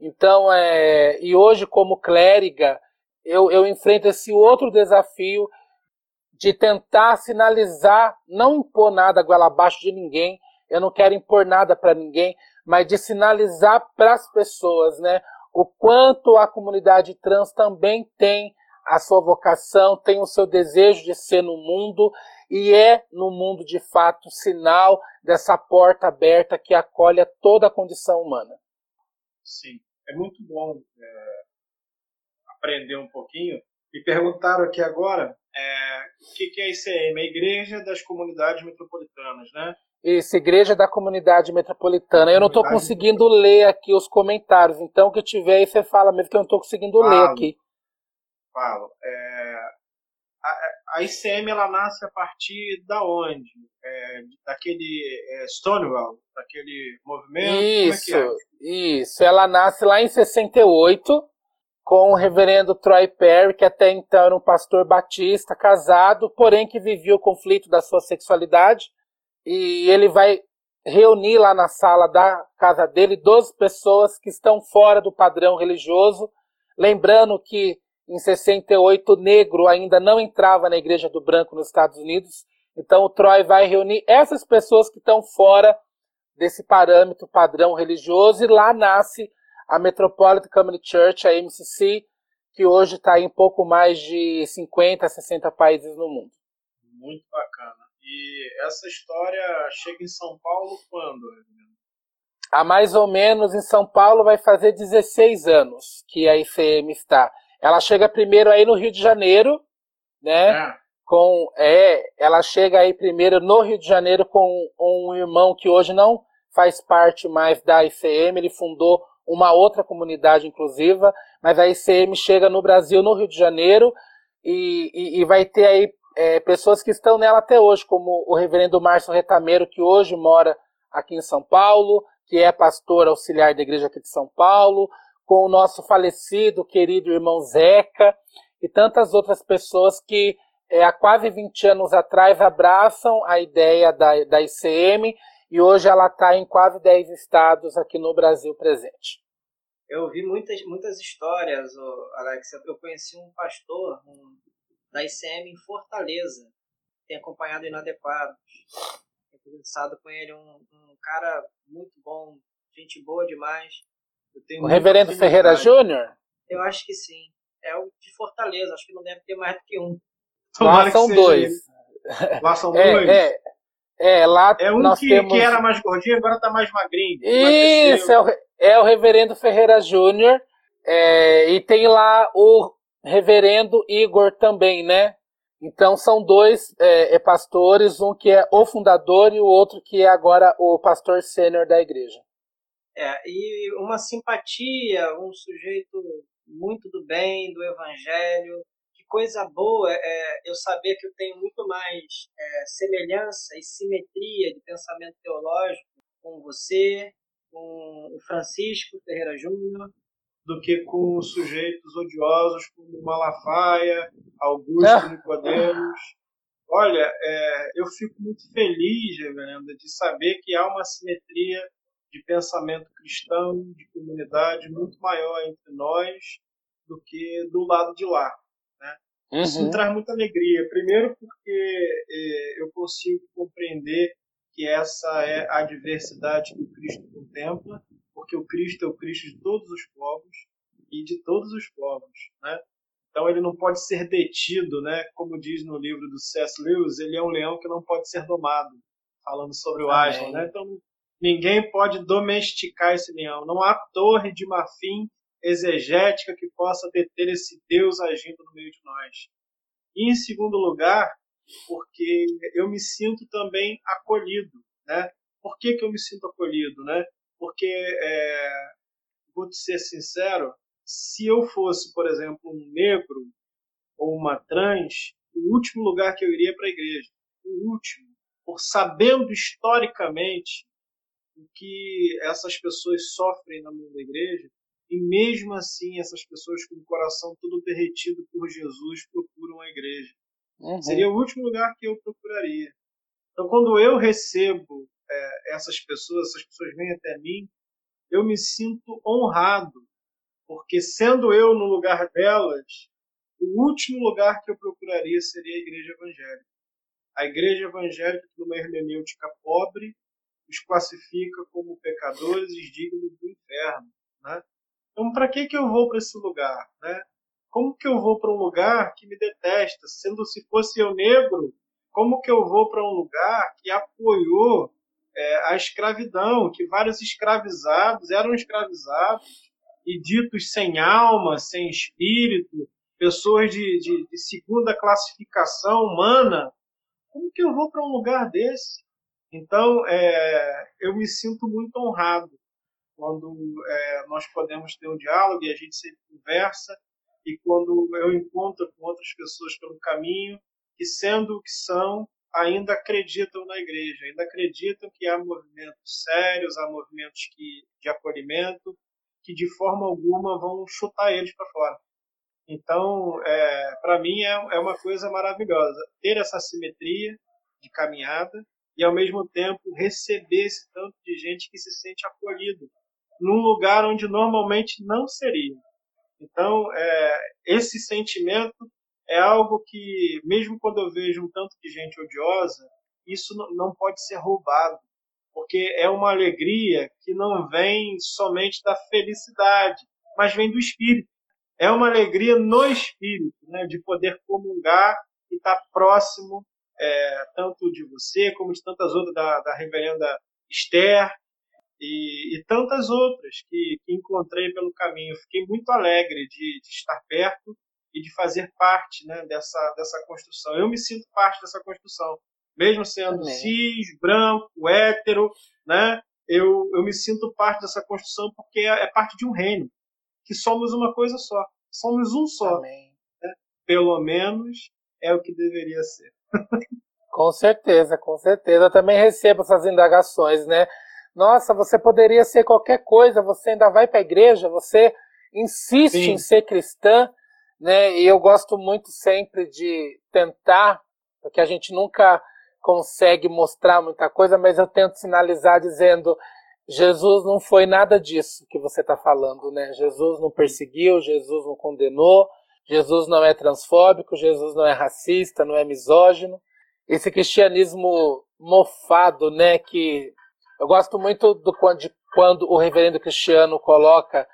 S3: Então, é, e hoje como clériga, eu, eu enfrento esse outro desafio de tentar sinalizar, não impor nada goela abaixo de ninguém, eu não quero impor nada para ninguém, mas de sinalizar para as pessoas, né, o quanto a comunidade trans também tem a sua vocação, tem o seu desejo de ser no mundo e é no mundo de fato sinal dessa porta aberta que acolhe a toda a condição humana.
S4: Sim, é muito bom é, aprender um pouquinho. Me perguntaram aqui agora é, o que, que é a ICM, a Igreja das Comunidades Metropolitanas, né?
S3: Isso, Igreja da Comunidade Metropolitana. Eu não estou conseguindo ler aqui os comentários, então o que tiver aí você fala mesmo que eu não estou conseguindo
S4: falo,
S3: ler aqui.
S4: Falo. É, a, a ICM ela nasce a partir da onde? É, daquele é, Stonewall, daquele movimento?
S3: Isso,
S4: é
S3: é? isso. Ela nasce lá em 68 com o reverendo Troy Perry, que até então era um pastor batista, casado, porém que vivia o conflito da sua sexualidade. E ele vai reunir lá na sala da casa dele 12 pessoas que estão fora do padrão religioso. Lembrando que em 68 o negro ainda não entrava na Igreja do Branco nos Estados Unidos. Então o Troy vai reunir essas pessoas que estão fora desse parâmetro padrão religioso e lá nasce a Metropolitan Community Church, a MCC, que hoje está em pouco mais de 50, 60 países no mundo.
S4: Muito bacana. E essa história chega em São Paulo quando?
S3: Há mais ou menos em São Paulo vai fazer 16 anos que a ICM está. Ela chega primeiro aí no Rio de Janeiro, né? É. Com, é, ela chega aí primeiro no Rio de Janeiro com um irmão que hoje não faz parte mais da ICM, ele fundou uma outra comunidade inclusiva, mas a ICM chega no Brasil, no Rio de Janeiro, e, e, e vai ter aí é, pessoas que estão nela até hoje, como o reverendo Márcio Retameiro, que hoje mora aqui em São Paulo, que é pastor auxiliar da igreja aqui de São Paulo, com o nosso falecido, querido irmão Zeca, e tantas outras pessoas que é, há quase 20 anos atrás abraçam a ideia da, da ICM e hoje ela está em quase 10 estados aqui no Brasil presente.
S8: Eu ouvi muitas, muitas histórias, Alex. Eu conheci um pastor um, da ICM em Fortaleza, tem acompanhado Inadequados. Tenho conversado com ele, um, um, cara muito bom, gente boa demais.
S3: o Reverendo Ferreira Júnior?
S8: Eu acho que sim. É o de Fortaleza, acho que não deve ter mais do que um.
S3: Lá são dois.
S4: Lá são é, dois.
S3: É, é, lá
S4: é um
S3: nós
S4: que,
S3: temos...
S4: que era mais gordinho, agora tá mais magrinho.
S3: Isso, é o, é o reverendo Ferreira Júnior. É, e tem lá o reverendo Igor também, né? Então são dois é, é, pastores, um que é o fundador e o outro que é agora o pastor sênior da igreja.
S8: É, e uma simpatia, um sujeito muito do bem, do evangelho, coisa boa é eu saber que eu tenho muito mais é, semelhança e simetria de pensamento teológico com você, com o Francisco Ferreira Júnior,
S4: do que com sujeitos odiosos como Malafaia, Augusto é. Nicodemos. Olha, é, eu fico muito feliz, Reverenda, de saber que há uma simetria de pensamento cristão, de comunidade muito maior entre nós do que do lado de lá. Uhum. Isso me traz muita alegria. Primeiro, porque é, eu consigo compreender que essa é a diversidade que o Cristo contempla, porque o Cristo é o Cristo de todos os povos e de todos os povos, né? Então ele não pode ser detido, né? Como diz no livro do C.S. Lewis, ele é um leão que não pode ser domado, falando sobre o Aslan, né? Então ninguém pode domesticar esse leão. Não há torre de marfim exegética que possa deter esse Deus agindo no meio de nós. E, em segundo lugar, porque eu me sinto também acolhido, né? Por que, que eu me sinto acolhido, né? Porque, é, vou te ser sincero, se eu fosse, por exemplo, um negro ou uma trans, o último lugar que eu iria é para a igreja, o último, por sabendo historicamente o que essas pessoas sofrem na mão da igreja, e mesmo assim, essas pessoas com o coração todo derretido por Jesus procuram a igreja. Uhum. Seria o último lugar que eu procuraria. Então, quando eu recebo é, essas pessoas, essas pessoas vêm até mim, eu me sinto honrado, porque sendo eu no lugar delas, o último lugar que eu procuraria seria a igreja evangélica. A igreja evangélica, numa hermenêutica pobre, os classifica como pecadores e dignos do inferno. Né? Então, para que, que eu vou para esse lugar? Né? Como que eu vou para um lugar que me detesta? Sendo se fosse eu negro, como que eu vou para um lugar que apoiou é, a escravidão, que vários escravizados eram escravizados e ditos sem alma, sem espírito, pessoas de, de, de segunda classificação humana? Como que eu vou para um lugar desse? Então, é, eu me sinto muito honrado quando é, nós podemos ter um diálogo e a gente sempre conversa, e quando eu encontro com outras pessoas pelo caminho, que, sendo o que são, ainda acreditam na igreja, ainda acreditam que há movimentos sérios, há movimentos que, de acolhimento, que de forma alguma vão chutar eles para fora. Então, é, para mim, é, é uma coisa maravilhosa ter essa simetria de caminhada e, ao mesmo tempo, receber esse tanto de gente que se sente acolhido num lugar onde normalmente não seria. Então, é, esse sentimento é algo que, mesmo quando eu vejo um tanto de gente odiosa, isso não pode ser roubado, porque é uma alegria que não vem somente da felicidade, mas vem do espírito. É uma alegria no espírito, né, de poder comungar e estar próximo é, tanto de você como de tantas outras da, da reverenda Esther e, e tantas outras que, que, encontrei pelo caminho. Fiquei muito alegre de, de estar perto e de fazer parte né, dessa, dessa construção. Eu me sinto parte dessa construção, mesmo sendo Amém. cis, branco, hétero, né? Eu, eu me sinto parte dessa construção porque é, é parte de um reino, que somos uma coisa só, somos um só. Né? Pelo menos é o que deveria ser.
S3: com certeza, com certeza. Eu também recebo essas indagações, né? Nossa, você poderia ser qualquer coisa, você ainda vai para a igreja, você insiste Sim. em ser cristã, né? E eu gosto muito sempre de tentar, porque a gente nunca consegue mostrar muita coisa, mas eu tento sinalizar dizendo Jesus não foi nada disso que você está falando, né? Jesus não perseguiu, Jesus não condenou, Jesus não é transfóbico, Jesus não é racista, não é misógino. Esse cristianismo mofado, né? Que eu gosto muito do de quando o reverendo Cristiano coloca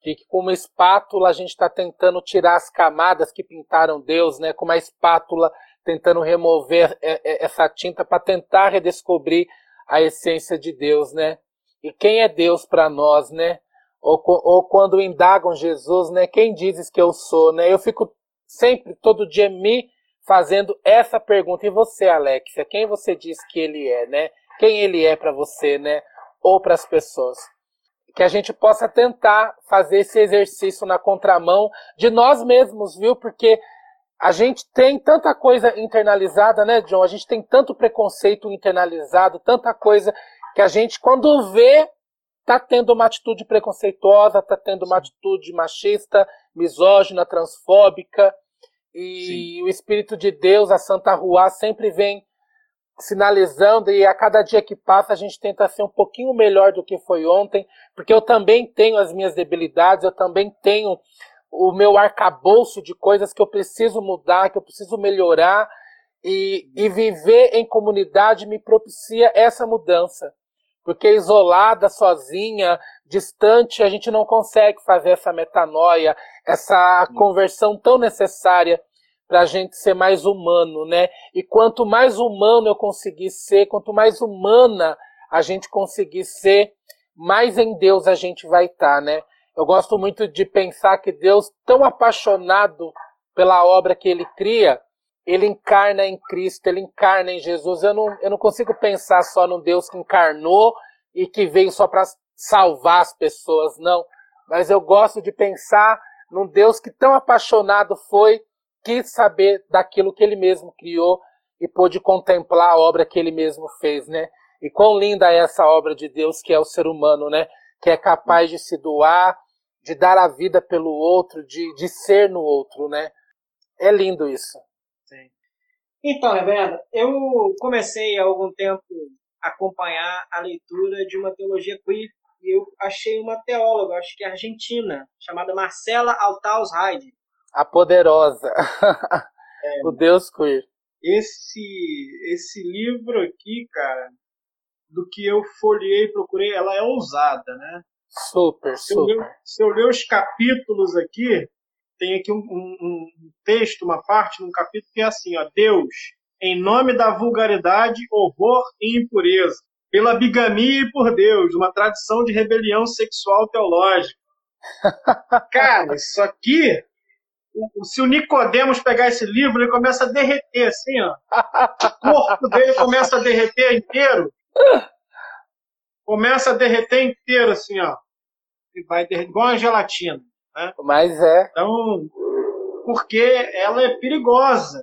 S3: que, que com uma espátula a gente está tentando tirar as camadas que pintaram Deus, né? Com uma espátula tentando remover é, é, essa tinta para tentar redescobrir a essência de Deus, né? E quem é Deus para nós, né? Ou, ou quando indagam Jesus, né? Quem dizes que eu sou, né? Eu fico sempre, todo dia, me fazendo essa pergunta. E você, Alexia, quem você diz que ele é, né? Quem ele é para você, né? Ou para as pessoas que a gente possa tentar fazer esse exercício na contramão de nós mesmos, viu? Porque a gente tem tanta coisa internalizada, né, John? A gente tem tanto preconceito internalizado, tanta coisa que a gente, quando vê, tá tendo uma atitude preconceituosa, tá tendo uma atitude machista, misógina, transfóbica. E Sim. o Espírito de Deus, a Santa Rua, sempre vem sinalizando e a cada dia que passa a gente tenta ser um pouquinho melhor do que foi ontem, porque eu também tenho as minhas debilidades, eu também tenho o meu arcabouço de coisas que eu preciso mudar, que eu preciso melhorar e, e viver em comunidade me propicia essa mudança. Porque isolada, sozinha, distante, a gente não consegue fazer essa metanoia, essa conversão tão necessária para a gente ser mais humano, né? E quanto mais humano eu conseguir ser, quanto mais humana a gente conseguir ser, mais em Deus a gente vai estar, tá, né? Eu gosto muito de pensar que Deus, tão apaixonado pela obra que ele cria, ele encarna em Cristo, ele encarna em Jesus. Eu não, eu não consigo pensar só num Deus que encarnou e que veio só para salvar as pessoas, não. Mas eu gosto de pensar num Deus que tão apaixonado foi quis saber daquilo que ele mesmo criou e pôde contemplar a obra que ele mesmo fez, né? E quão linda é essa obra de Deus que é o ser humano, né? Que é capaz de se doar, de dar a vida pelo outro, de, de ser no outro, né? É lindo isso.
S8: Sim. Então, Reverendo, eu comecei há algum tempo a acompanhar a leitura de uma teologia queer e eu achei uma teóloga, acho que é argentina, chamada Marcela Altaus Heide.
S3: A poderosa. É, o Deus queer.
S4: Esse, esse livro aqui, cara, do que eu folhei e procurei, ela é ousada, né?
S3: Super,
S4: se
S3: super.
S4: Eu ler, se eu ler os capítulos aqui, tem aqui um, um, um, texto, uma parte num capítulo que é assim, ó, Deus, em nome da vulgaridade, horror e impureza, pela bigamia e por Deus, uma tradição de rebelião sexual teológica. Cara, isso aqui se o Nicodemos pegar esse livro, ele começa a derreter, assim, ó. O corpo dele começa a derreter inteiro. Começa a derreter inteiro, assim, ó. E vai derreter, igual uma gelatina. Né?
S3: Mas é.
S4: Então, porque ela é perigosa.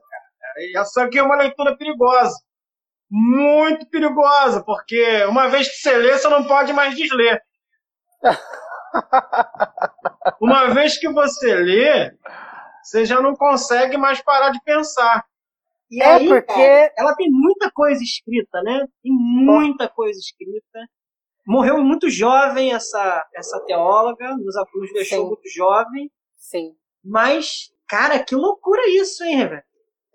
S4: E essa aqui é uma leitura perigosa. Muito perigosa, porque uma vez que você lê, você não pode mais desler. uma vez que você lê, você já não consegue mais parar de pensar.
S8: E é aí, porque cara, ela tem muita coisa escrita, né? Tem muita coisa escrita. Morreu muito jovem essa, essa teóloga, nos, nos deixou Sim. muito jovem.
S3: Sim.
S8: Mas, cara, que loucura isso, hein, velho?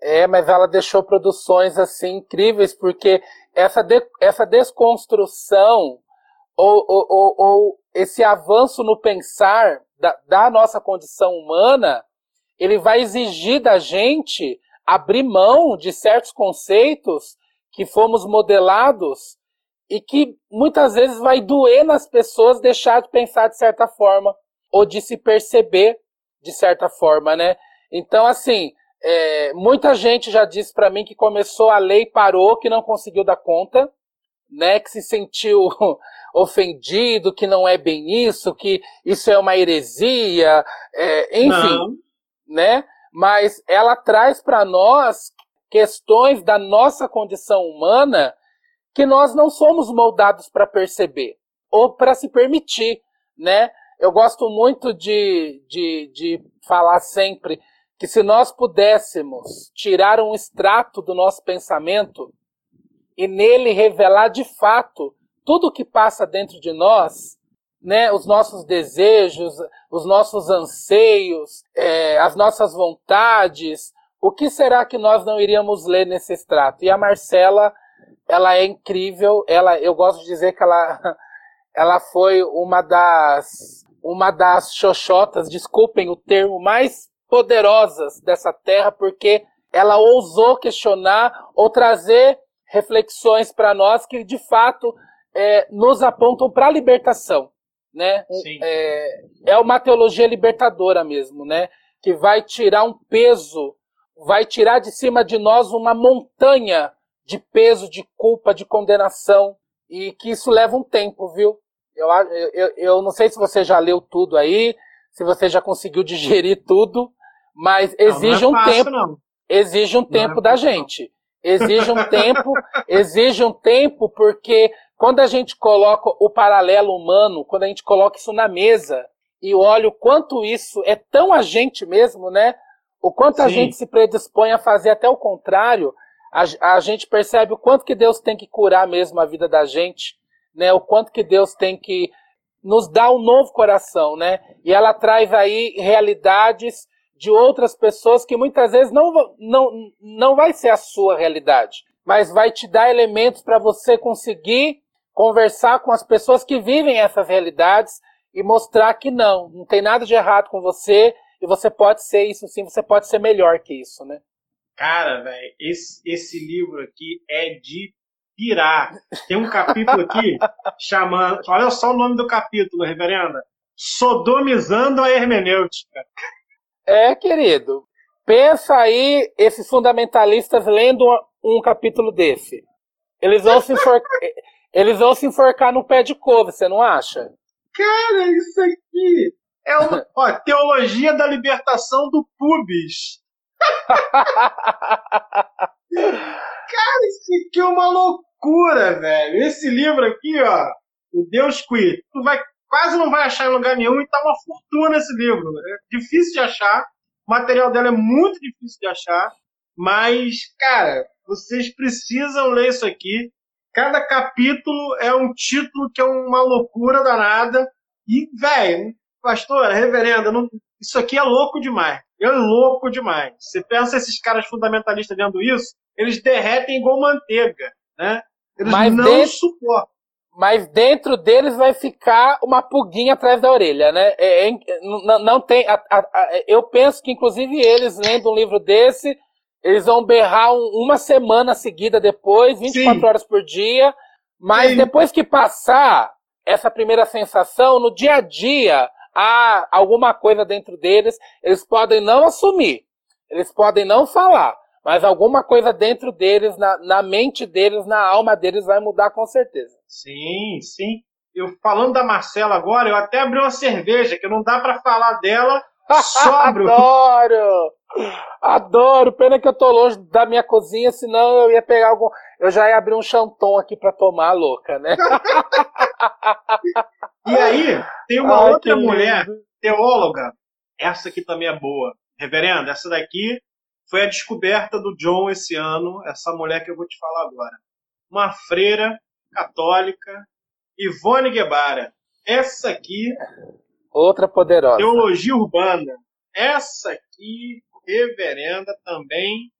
S3: É, mas ela deixou produções assim incríveis, porque essa, de, essa desconstrução ou, ou, ou, ou, esse avanço no pensar da, da nossa condição humana, ele vai exigir da gente abrir mão de certos conceitos que fomos modelados e que muitas vezes vai doer nas pessoas deixar de pensar de certa forma ou de se perceber de certa forma, né? Então, assim, é, muita gente já disse para mim que começou a lei parou, que não conseguiu dar conta, né? Que se sentiu ofendido, que não é bem isso, que isso é uma heresia, é, enfim, não. Né? mas ela traz para nós questões da nossa condição humana que nós não somos moldados para perceber ou para se permitir, né? Eu gosto muito de, de, de falar sempre que se nós pudéssemos tirar um extrato do nosso pensamento e nele revelar de fato tudo o que passa dentro de nós, né, os nossos desejos, os nossos anseios, é, as nossas vontades, o que será que nós não iríamos ler nesse extrato? E a Marcela, ela é incrível, ela, eu gosto de dizer que ela, ela foi uma das, uma das xoxotas, desculpem o termo, mais poderosas dessa terra, porque ela ousou questionar ou trazer reflexões para nós que de fato é, nos apontam para a libertação né? É, é uma teologia libertadora mesmo, né? Que vai tirar um peso, vai tirar de cima de nós uma montanha de peso, de culpa, de condenação, e que isso leva um tempo, viu? Eu, eu, eu não sei se você já leu tudo aí, se você já conseguiu digerir tudo, mas exige não, não é fácil, um tempo. Não. Exige um tempo é da gente. Exige um tempo, exige um tempo porque quando a gente coloca o paralelo humano, quando a gente coloca isso na mesa e olha o quanto isso é tão a gente mesmo, né? O quanto Sim. a gente se predispõe a fazer até o contrário, a, a gente percebe o quanto que Deus tem que curar mesmo a vida da gente, né? O quanto que Deus tem que nos dar um novo coração, né? E ela traz aí realidades de outras pessoas que muitas vezes não, não, não vai ser a sua realidade, mas vai te dar elementos para você conseguir conversar com as pessoas que vivem essas realidades e mostrar que não, não tem nada de errado com você e você pode ser isso sim, você pode ser melhor que isso, né?
S4: Cara, velho, esse, esse livro aqui é de pirar. Tem um capítulo aqui chamando. Olha só o nome do capítulo, reverenda. Sodomizando a hermenêutica.
S3: É, querido. Pensa aí esses fundamentalistas lendo um capítulo desse. Eles vão se enforcar. Eles vão se enforcar no pé de couve, você não acha?
S4: Cara, isso aqui é uma ó, teologia da libertação do pubis. Cara, isso aqui é uma loucura, velho. Esse livro aqui, ó, o Deus Queer, tu vai quase não vai achar em lugar nenhum e tá uma fortuna esse livro. É difícil de achar. O material dela é muito difícil de achar. Mas, cara, vocês precisam ler isso aqui. Cada capítulo é um título que é uma loucura danada. E, velho, pastor, reverenda, não, isso aqui é louco demais. É louco demais. Você pensa esses caras fundamentalistas vendo isso, eles derretem igual manteiga, né? Eles mas não dentro, suportam.
S3: Mas dentro deles vai ficar uma pulguinha atrás da orelha, né? É, é, não, não, tem. A, a, a, eu penso que, inclusive, eles lendo um livro desse eles vão berrar um, uma semana seguida depois, 24 Sim. horas por dia. Mas Sim. depois que passar essa primeira sensação, no dia a dia, há alguma coisa dentro deles, eles podem não assumir, eles podem não falar, mas alguma coisa dentro deles, na, na mente deles, na alma deles, vai mudar com certeza.
S4: Sim, sim. Eu falando da Marcela agora, eu até abri uma cerveja, que não dá para falar dela sóbrio.
S3: Adoro! Adoro, pena que eu tô longe da minha cozinha, senão eu ia pegar algum. Eu já ia abrir um chanton aqui para tomar, louca, né?
S4: e aí, tem uma Ai, outra mulher, teóloga, essa aqui também é boa. Reverenda, essa daqui foi a descoberta do John esse ano, essa mulher que eu vou te falar agora. Uma freira católica, Ivone Guevara. Essa aqui.
S3: Outra poderosa.
S4: Teologia urbana. Essa aqui, reverenda também.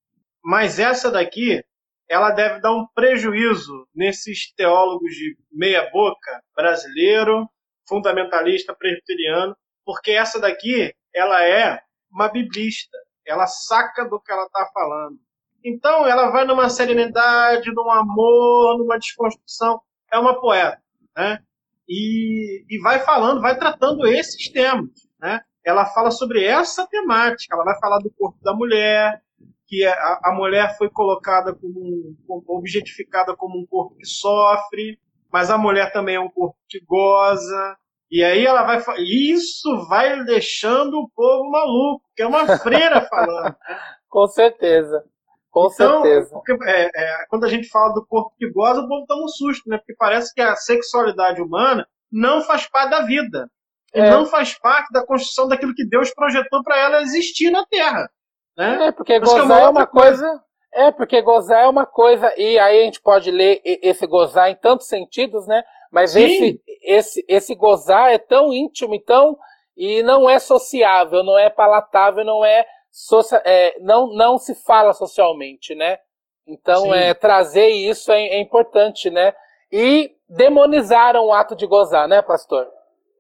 S4: Mas essa daqui, ela deve dar um prejuízo nesses teólogos de meia-boca brasileiro, fundamentalista presbiteriano, porque essa daqui, ela é uma biblista ela saca do que ela está falando. Então, ela vai numa serenidade, num amor, numa desconstrução. É uma poeta, né? E, e vai falando, vai tratando esses temas, né? Ela fala sobre essa temática. Ela vai falar do corpo da mulher, que é, a, a mulher foi colocada como, um, como objetificada como um corpo que sofre, mas a mulher também é um corpo que goza, e aí ela vai. Isso vai deixando o povo maluco, que é uma freira falando.
S3: Com certeza. Com então, certeza.
S4: Porque, é, é, quando a gente fala do corpo que goza, o povo toma um susto, né? Porque parece que a sexualidade humana não faz parte da vida. É. não faz parte da construção daquilo que Deus projetou para ela existir na Terra. Né?
S3: É, porque gozar é uma, é uma coisa. coisa. É, porque gozar é uma coisa, e aí a gente pode ler esse gozar em tantos sentidos, né? Mas esse, esse, esse gozar é tão íntimo, então, e não é sociável, não é palatável, não é, socia, é não, não se fala socialmente, né? Então, é, trazer isso é, é, importante, né? E demonizaram o ato de gozar, né, pastor?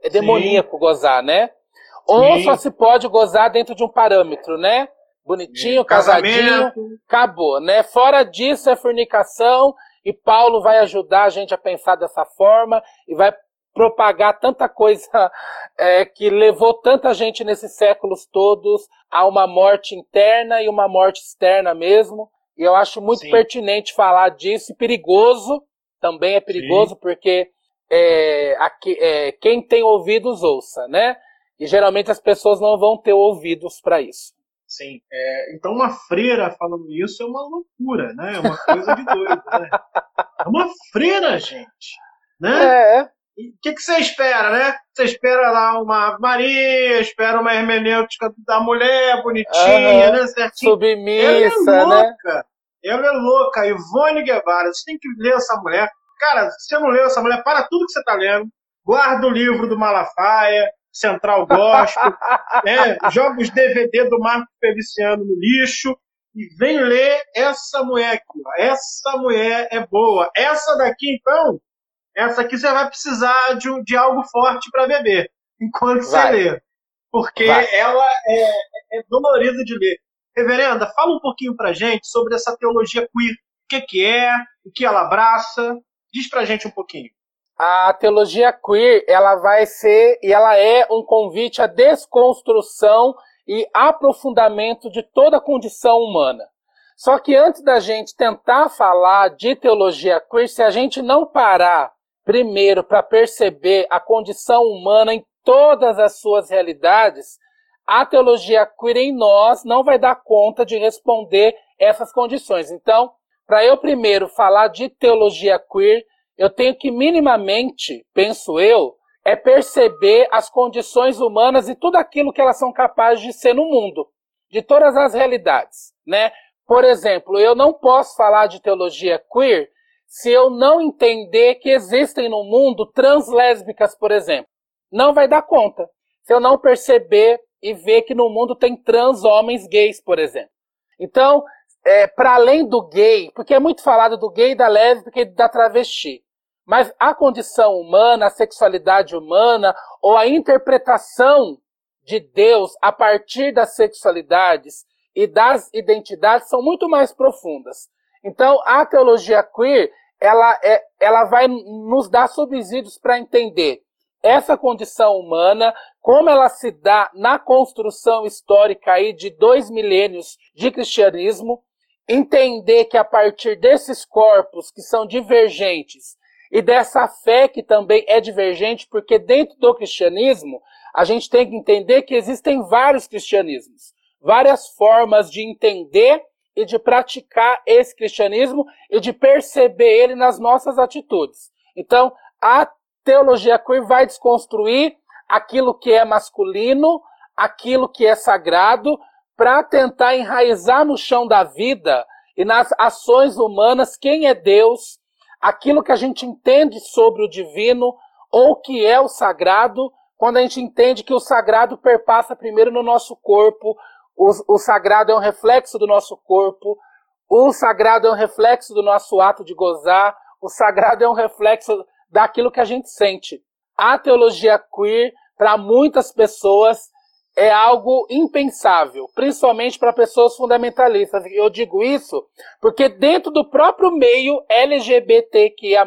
S3: É demoníaco Sim. gozar, né? Ou Sim. só se pode gozar dentro de um parâmetro, né? Bonitinho, casadinho, acabou, né? Fora disso é fornicação e Paulo vai ajudar a gente a pensar dessa forma e vai propagar tanta coisa é, que levou tanta gente nesses séculos todos a uma morte interna e uma morte externa mesmo. E eu acho muito Sim. pertinente falar disso e perigoso, também é perigoso, Sim. porque é, aqui, é, quem tem ouvidos ouça, né? E geralmente as pessoas não vão ter ouvidos para isso.
S4: Sim. É, então, uma freira falando isso é uma loucura, né? É uma coisa de doido, né? É uma freira, gente. Né?
S3: É.
S4: O que, que você espera, né? Você espera lá uma Maria, espera uma hermenêutica da mulher bonitinha, uhum. né? Certinho.
S3: Submissa,
S4: Ela
S3: é né?
S4: louca. Ela é louca. Ivone Guevara, você tem que ler essa mulher. Cara, se você não leu essa mulher, para tudo que você está lendo. Guarda o livro do Malafaia, Central Gospel, né? joga os DVD do Marco Feliciano no lixo e vem ler essa mulher aqui. Ó. Essa mulher é boa. Essa daqui, então, essa aqui você vai precisar de, de algo forte para beber enquanto vai. você lê. Porque vai. ela é, é dolorida de ler. Reverenda, fala um pouquinho pra gente sobre essa teologia queer. O que, que é, o que ela abraça. Diz pra gente um pouquinho
S3: a teologia queer ela vai ser e ela é um convite à desconstrução e aprofundamento de toda a condição humana. Só que antes da gente tentar falar de teologia queer, se a gente não parar primeiro para perceber a condição humana em todas as suas realidades, a teologia queer em nós não vai dar conta de responder essas condições. Então, para eu primeiro falar de teologia queer, eu tenho que minimamente, penso eu, é perceber as condições humanas e tudo aquilo que elas são capazes de ser no mundo, de todas as realidades, né? Por exemplo, eu não posso falar de teologia queer se eu não entender que existem no mundo translésbicas, por exemplo. Não vai dar conta. Se eu não perceber e ver que no mundo tem trans homens gays, por exemplo. Então, é, para além do gay, porque é muito falado do gay, da lésbica e da travesti. Mas a condição humana, a sexualidade humana, ou a interpretação de Deus a partir das sexualidades e das identidades são muito mais profundas. Então, a teologia queer, ela, é, ela vai nos dar subsídios para entender essa condição humana, como ela se dá na construção histórica aí de dois milênios de cristianismo, entender que a partir desses corpos que são divergentes e dessa fé que também é divergente, porque dentro do cristianismo a gente tem que entender que existem vários cristianismos. várias formas de entender e de praticar esse cristianismo e de perceber ele nas nossas atitudes. Então, a teologia queer vai desconstruir aquilo que é masculino, aquilo que é sagrado, para tentar enraizar no chão da vida e nas ações humanas quem é Deus, aquilo que a gente entende sobre o divino ou que é o sagrado, quando a gente entende que o sagrado perpassa primeiro no nosso corpo, o, o sagrado é um reflexo do nosso corpo, o sagrado é um reflexo do nosso ato de gozar, o sagrado é um reflexo daquilo que a gente sente. A teologia queer, para muitas pessoas, é algo impensável, principalmente para pessoas fundamentalistas. Eu digo isso porque dentro do próprio meio LGBTQIA+,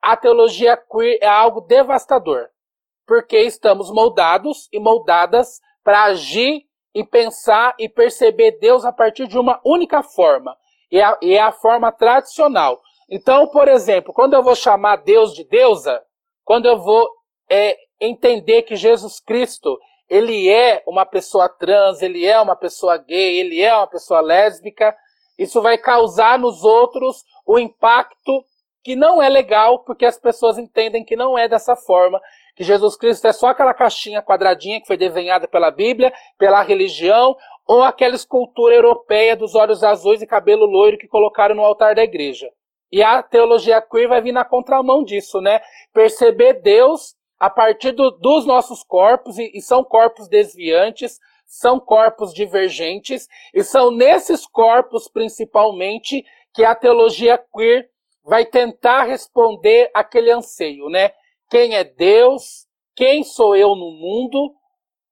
S3: a teologia queer é algo devastador, porque estamos moldados e moldadas para agir e pensar e perceber Deus a partir de uma única forma, e é, e é a forma tradicional. Então, por exemplo, quando eu vou chamar Deus de deusa, quando eu vou é, entender que Jesus Cristo ele é uma pessoa trans, ele é uma pessoa gay, ele é uma pessoa lésbica, isso vai causar nos outros o impacto que não é legal, porque as pessoas entendem que não é dessa forma, que Jesus Cristo é só aquela caixinha quadradinha que foi desenhada pela Bíblia, pela religião, ou aquela escultura europeia dos olhos azuis e cabelo loiro que colocaram no altar da igreja. E a teologia queer vai vir na contramão disso, né? Perceber Deus a partir do, dos nossos corpos, e, e são corpos desviantes, são corpos divergentes, e são nesses corpos, principalmente, que a teologia queer vai tentar responder aquele anseio, né? Quem é Deus? Quem sou eu no mundo?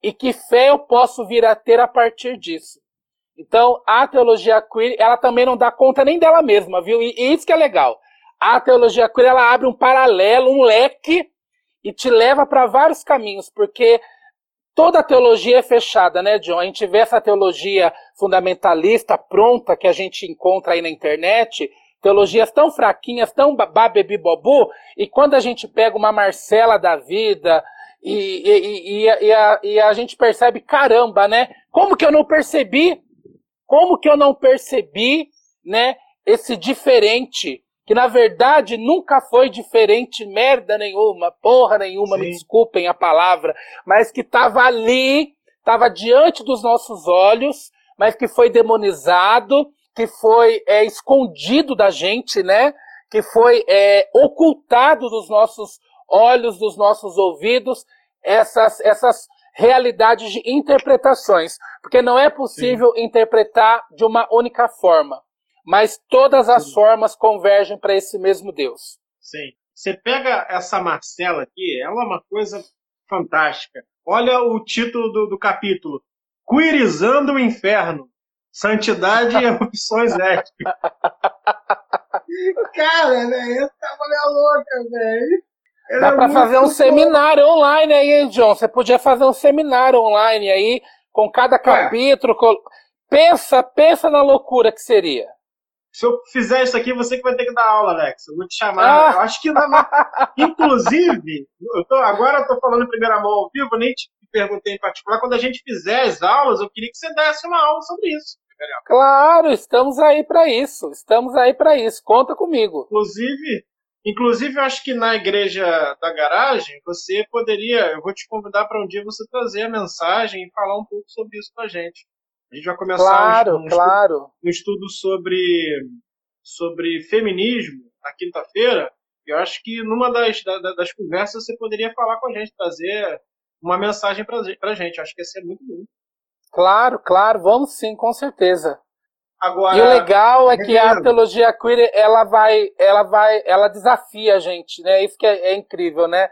S3: E que fé eu posso vir a ter a partir disso? Então, a teologia queer, ela também não dá conta nem dela mesma, viu? E, e isso que é legal. A teologia queer, ela abre um paralelo, um leque e te leva para vários caminhos, porque toda a teologia é fechada, né, John? A gente vê essa teologia fundamentalista pronta que a gente encontra aí na internet, teologias tão fraquinhas, tão babebibobu, e quando a gente pega uma Marcela da vida e, e, e, e, a, e a gente percebe, caramba, né? Como que eu não percebi? Como que eu não percebi, né, esse diferente que na verdade nunca foi diferente merda nenhuma, porra nenhuma, Sim. me desculpem a palavra, mas que estava ali, estava diante dos nossos olhos, mas que foi demonizado, que foi é, escondido da gente, né? Que foi é, ocultado dos nossos olhos, dos nossos ouvidos, essas, essas realidades de interpretações. Porque não é possível Sim. interpretar de uma única forma mas todas as Sim. formas convergem para esse mesmo Deus.
S4: Sim. Você pega essa Marcela aqui, ela é uma coisa fantástica. Olha o título do, do capítulo: Queerizando o Inferno. Santidade e opções éticas. Cara, velho, essa mulher é louca, velho.
S3: Dá é para fazer um seminário online aí, John. Você podia fazer um seminário online aí, com cada capítulo. Pensa, pensa na loucura que seria.
S4: Se eu fizer isso aqui, você que vai ter que dar aula, Alex. Eu vou te chamar. Ah. Eu acho que, na... inclusive, eu tô, agora eu tô falando em primeira mão ao vivo, nem te perguntei em particular. Quando a gente fizer as aulas, eu queria que você desse uma aula sobre isso.
S3: Claro, estamos aí para isso. Estamos aí para isso. Conta comigo.
S4: Inclusive, inclusive, eu acho que na igreja da garagem, você poderia. Eu vou te convidar para um dia você trazer a mensagem e falar um pouco sobre isso com a gente. A gente vai começar
S3: claro,
S4: um,
S3: um, claro.
S4: Estudo, um estudo sobre, sobre feminismo na quinta-feira. Eu acho que numa das, das conversas você poderia falar com a gente, trazer uma mensagem para a gente. Eu acho que ia ser muito bom.
S3: Claro, claro, vamos sim, com certeza. Agora, e o legal é que a teologia queer ela vai, ela vai, ela desafia a gente, né? Isso que é, é incrível, né?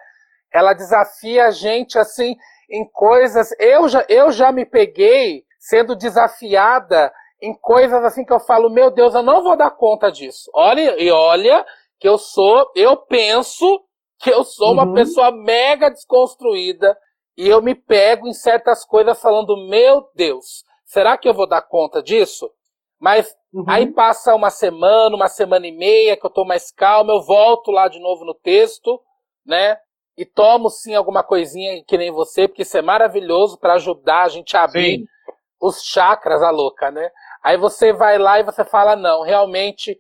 S3: Ela desafia a gente assim em coisas. Eu já, eu já me peguei sendo desafiada em coisas assim que eu falo, meu Deus, eu não vou dar conta disso. Olha, e olha que eu sou, eu penso que eu sou uma uhum. pessoa mega desconstruída e eu me pego em certas coisas falando, meu Deus, será que eu vou dar conta disso? Mas uhum. aí passa uma semana, uma semana e meia que eu tô mais calmo, eu volto lá de novo no texto, né? E tomo sim alguma coisinha que nem você, porque isso é maravilhoso para ajudar a gente a abrir sim os chakras, a louca, né? Aí você vai lá e você fala, não, realmente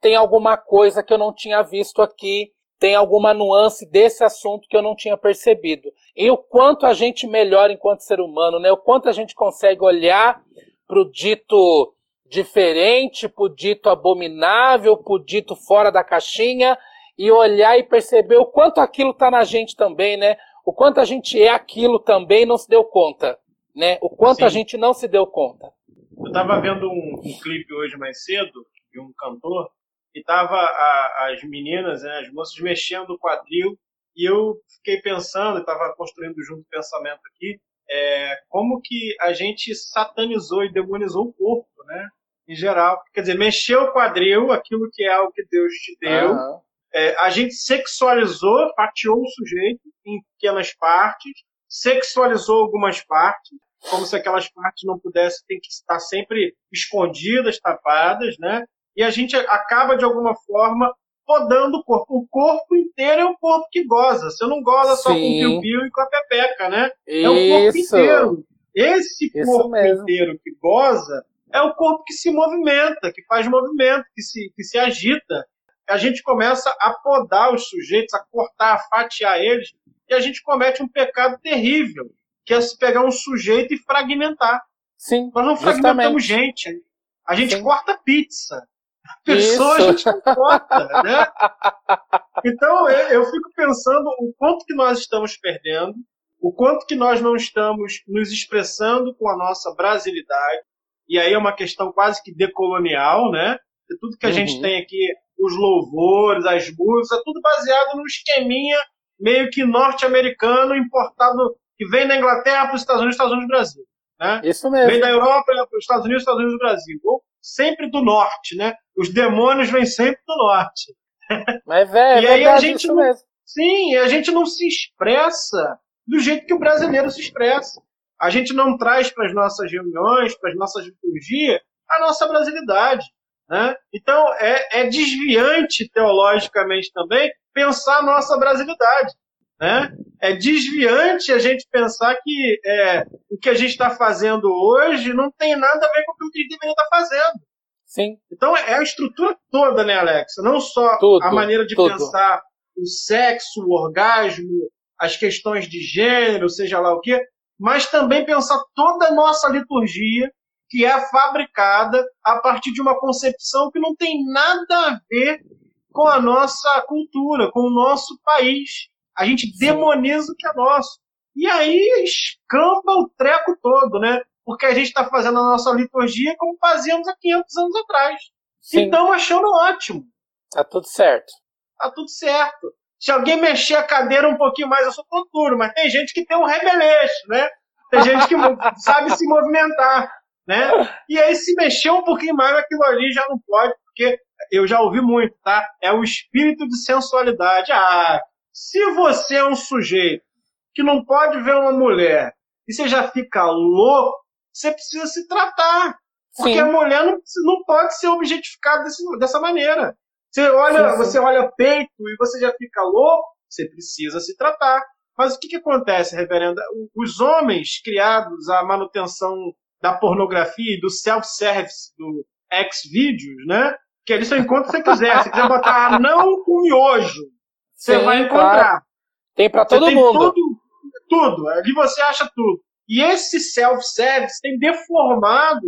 S3: tem alguma coisa que eu não tinha visto aqui, tem alguma nuance desse assunto que eu não tinha percebido. E o quanto a gente melhora enquanto ser humano, né? O quanto a gente consegue olhar para o dito diferente, para o dito abominável, para o dito fora da caixinha e olhar e perceber o quanto aquilo está na gente também, né? O quanto a gente é aquilo também não se deu conta, né? O quanto Sim. a gente não se deu conta.
S4: Eu estava vendo um, um clipe hoje mais cedo de um cantor e tava a, as meninas, né, as moças mexendo o quadril e eu fiquei pensando, estava construindo junto o pensamento aqui, é, como que a gente satanizou e demonizou o corpo, né? Em geral, quer dizer, mexeu o quadril, aquilo que é algo que Deus te deu. Uhum. É, a gente sexualizou, fatiou o sujeito em pequenas partes, sexualizou algumas partes, como se aquelas partes não pudessem, tem que estar sempre escondidas, tapadas, né? e a gente acaba, de alguma forma, podando o corpo. O corpo inteiro é o corpo que goza. Você não goza Sim. só com o piu-piu e com a pepeca, né?
S3: Isso. É o corpo inteiro.
S4: Esse corpo inteiro que goza é o corpo que se movimenta, que faz movimento, que se, que se agita. A gente começa a podar os sujeitos, a cortar, a fatiar eles, e a gente comete um pecado terrível, que é se pegar um sujeito e fragmentar.
S3: Sim,
S4: Nós não justamente. fragmentamos gente. A gente Sim. corta pizza pessoa Isso. a gente importa, né? Então eu fico pensando o quanto que nós estamos perdendo, o quanto que nós não estamos nos expressando com a nossa brasilidade, e aí é uma questão quase que decolonial, né? tudo que a uhum. gente tem aqui, os louvores, as músicas, é tudo baseado num esqueminha meio que norte-americano importado, que vem da Inglaterra para os Estados Unidos, Estados Unidos Brasil. Né?
S3: Isso mesmo.
S4: Vem da Europa para os Estados Unidos, Estados Unidos Brasil. Ou sempre do norte, né? Os demônios vêm sempre do norte.
S3: Mas, velho, é,
S4: e aí a gente não, mesmo. Sim, a gente não se expressa do jeito que o brasileiro se expressa. A gente não traz para as nossas reuniões, para as nossas liturgias, a nossa brasilidade. Né? Então, é, é desviante teologicamente também pensar a nossa brasilidade. Né? É desviante a gente pensar que é, o que a gente está fazendo hoje não tem nada a ver com o que a gente deveria estar tá fazendo.
S3: Sim.
S4: Então é a estrutura toda, né, Alex? Não só tudo, a maneira de tudo. pensar o sexo, o orgasmo, as questões de gênero, seja lá o quê, mas também pensar toda a nossa liturgia, que é fabricada a partir de uma concepção que não tem nada a ver com a nossa cultura, com o nosso país. A gente demoniza o que é nosso. E aí escamba o treco todo, né? Porque a gente está fazendo a nossa liturgia como fazíamos há 500 anos atrás. Sim. Então, achando ótimo.
S3: Tá tudo certo.
S4: Tá tudo certo. Se alguém mexer a cadeira um pouquinho mais, eu sou todo duro, mas tem gente que tem um rebeleixo, né? Tem gente que sabe se movimentar, né? E aí, se mexer um pouquinho mais, aquilo ali já não pode, porque eu já ouvi muito, tá? É o espírito de sensualidade. Ah, se você é um sujeito que não pode ver uma mulher e você já fica louco, você precisa se tratar. Porque Sim. a mulher não, não pode ser objetificada desse, dessa maneira. Você olha, sim, sim. você olha peito e você já fica louco, você precisa se tratar. Mas o que, que acontece, reverenda? Os homens criados à manutenção da pornografia e do self-service, do X-Videos, né? Que ali você encontra se você quiser. Se quiser botar não com miojo, você Sim, vai encontrar. Claro.
S3: Tem para todo tem mundo.
S4: Tudo, tudo. Ali você acha tudo. E esse self-service tem deformado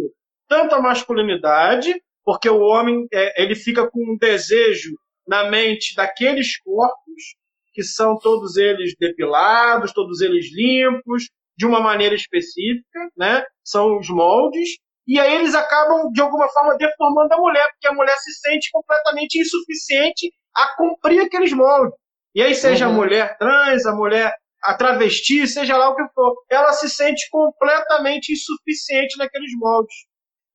S4: tanto a masculinidade, porque o homem é, ele fica com um desejo na mente daqueles corpos que são todos eles depilados, todos eles limpos, de uma maneira específica, né? São os moldes. E aí eles acabam, de alguma forma, deformando a mulher, porque a mulher se sente completamente insuficiente a cumprir aqueles moldes. E aí, seja uhum. a mulher trans, a mulher a travesti, seja lá o que for, ela se sente completamente insuficiente naqueles moldes.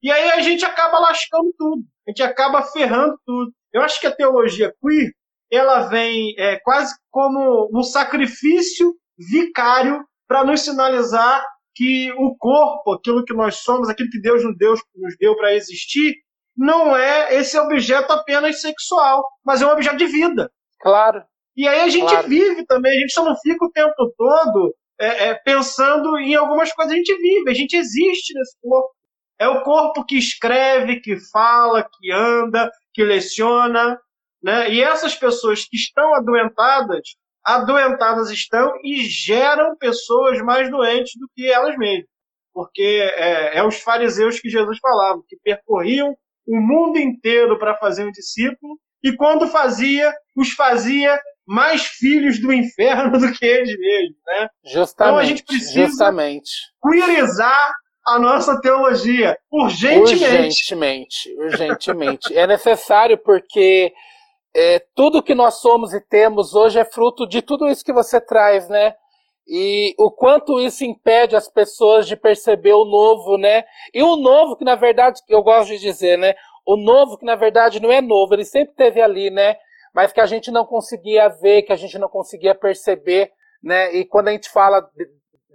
S4: E aí a gente acaba lascando tudo, a gente acaba ferrando tudo. Eu acho que a teologia queer, ela vem é, quase como um sacrifício vicário para nos sinalizar que o corpo, aquilo que nós somos, aquilo que Deus nos deu, nos deu para existir, não é esse objeto apenas sexual, mas é um objeto de vida.
S3: Claro.
S4: E aí a gente claro. vive também, a gente só não fica o tempo todo é, é, pensando em algumas coisas. A gente vive, a gente existe nesse corpo. É o corpo que escreve, que fala, que anda, que leciona. Né? E essas pessoas que estão adoentadas, adoentadas estão e geram pessoas mais doentes do que elas mesmas. Porque é, é os fariseus que Jesus falava, que percorriam o mundo inteiro para fazer um discípulo, e quando fazia, os fazia mais filhos do inferno do que eles mesmos, né?
S3: Justamente. Então a gente precisa justamente.
S4: queerizar a nossa teologia urgentemente.
S3: Urgentemente, urgentemente. é necessário porque é, tudo que nós somos e temos hoje é fruto de tudo isso que você traz, né? E o quanto isso impede as pessoas de perceber o novo, né? E o novo, que na verdade, eu gosto de dizer, né? O novo, que na verdade não é novo, ele sempre teve ali, né? Mas que a gente não conseguia ver, que a gente não conseguia perceber, né? E quando a gente fala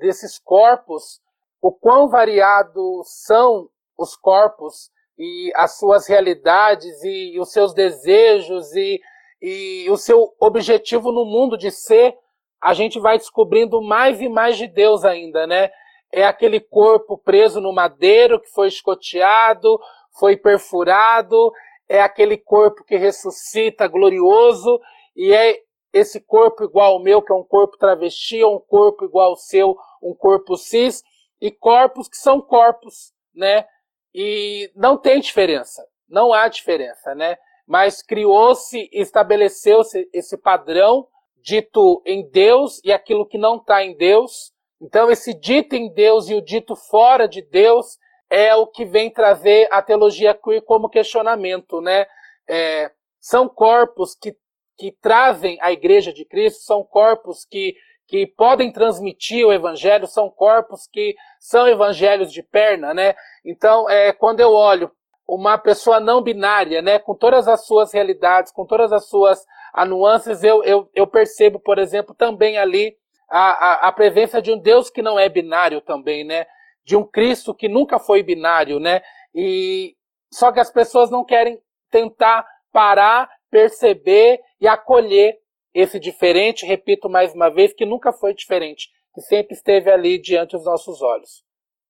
S3: desses corpos, o quão variados são os corpos e as suas realidades e, e os seus desejos e, e o seu objetivo no mundo de ser a gente vai descobrindo mais e mais de Deus ainda, né? É aquele corpo preso no madeiro que foi escoteado, foi perfurado, é aquele corpo que ressuscita glorioso, e é esse corpo igual ao meu, que é um corpo travesti, um corpo igual ao seu, um corpo cis, e corpos que são corpos, né? E não tem diferença, não há diferença, né? Mas criou-se, estabeleceu-se esse padrão dito em Deus e aquilo que não está em Deus. Então, esse dito em Deus e o dito fora de Deus é o que vem trazer a teologia queer como questionamento, né? É, são corpos que, que trazem a igreja de Cristo, são corpos que, que podem transmitir o evangelho, são corpos que são evangelhos de perna, né? Então, é, quando eu olho uma pessoa não binária, né, com todas as suas realidades, com todas as suas nuances, eu, eu, eu percebo, por exemplo, também ali a, a, a, presença de um Deus que não é binário também, né? De um Cristo que nunca foi binário, né? E só que as pessoas não querem tentar parar, perceber e acolher esse diferente, repito mais uma vez, que nunca foi diferente, que sempre esteve ali diante dos nossos olhos.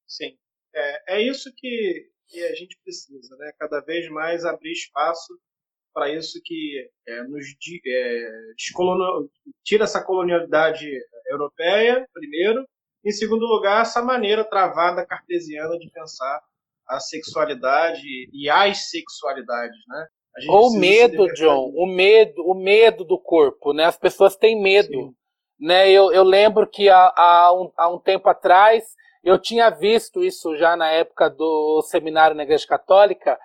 S4: Sim, é, é isso que, que a gente precisa, né? Cada vez mais abrir espaço para isso que é, nos é, tira essa colonialidade europeia, primeiro, em segundo lugar, essa maneira travada cartesiana de pensar a sexualidade e as sexualidades, né?
S3: Ou o medo, John, o medo, o medo do corpo, né? As pessoas têm medo, Sim. né? Eu, eu lembro que há, há, um, há um tempo atrás eu tinha visto isso já na época do seminário na Igreja Católica,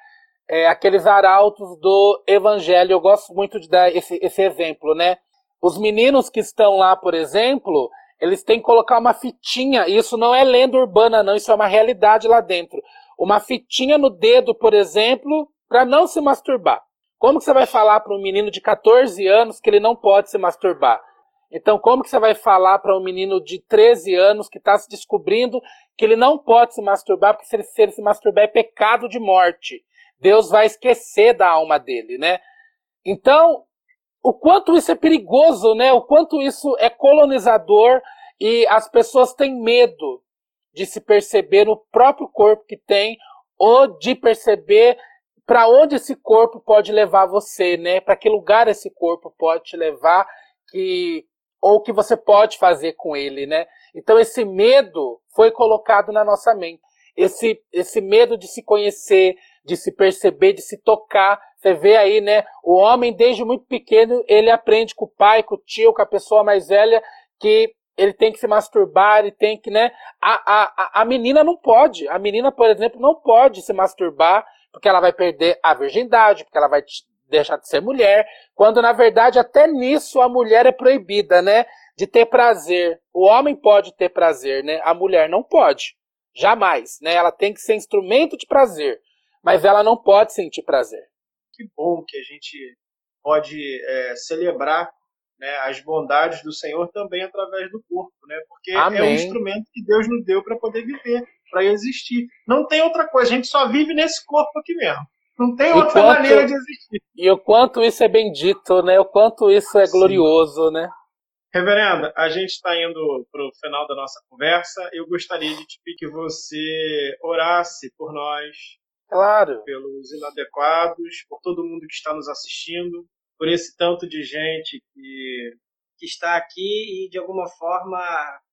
S3: é, aqueles arautos do evangelho. Eu gosto muito de dar esse, esse exemplo, né? Os meninos que estão lá, por exemplo, eles têm que colocar uma fitinha. Isso não é lenda urbana, não. Isso é uma realidade lá dentro. Uma fitinha no dedo, por exemplo, para não se masturbar. Como que você vai falar para um menino de 14 anos que ele não pode se masturbar? Então, como que você vai falar para um menino de 13 anos que está se descobrindo que ele não pode se masturbar, porque se ele, se ele se masturbar é pecado de morte? Deus vai esquecer da alma dele, né? Então, o quanto isso é perigoso, né? O quanto isso é colonizador e as pessoas têm medo de se perceber no próprio corpo que tem ou de perceber para onde esse corpo pode levar você, né? Para que lugar esse corpo pode te levar que ou que você pode fazer com ele, né? Então esse medo foi colocado na nossa mente. Esse esse medo de se conhecer, de se perceber, de se tocar. Você vê aí, né? O homem, desde muito pequeno, ele aprende com o pai, com o tio, com a pessoa mais velha, que ele tem que se masturbar, ele tem que, né? A, a, a menina não pode. A menina, por exemplo, não pode se masturbar, porque ela vai perder a virgindade, porque ela vai deixar de ser mulher, quando na verdade até nisso a mulher é proibida, né? De ter prazer. O homem pode ter prazer, né? A mulher não pode. Jamais, né? Ela tem que ser instrumento de prazer mas ela não pode sentir prazer.
S4: Que bom que a gente pode é, celebrar né, as bondades do Senhor também através do corpo, né? Porque Amém. é um instrumento que Deus nos deu para poder viver, para existir. Não tem outra coisa, a gente só vive nesse corpo aqui mesmo. Não tem outra quanto, maneira de existir.
S3: E o quanto isso é bendito, né? O quanto isso é Sim. glorioso, né?
S9: Reverenda, a gente está indo para o final da nossa conversa. Eu gostaria de te pedir que você orasse por nós,
S3: Claro.
S9: pelos inadequados, por todo mundo que está nos assistindo, por esse tanto de gente que
S4: que está aqui e de alguma forma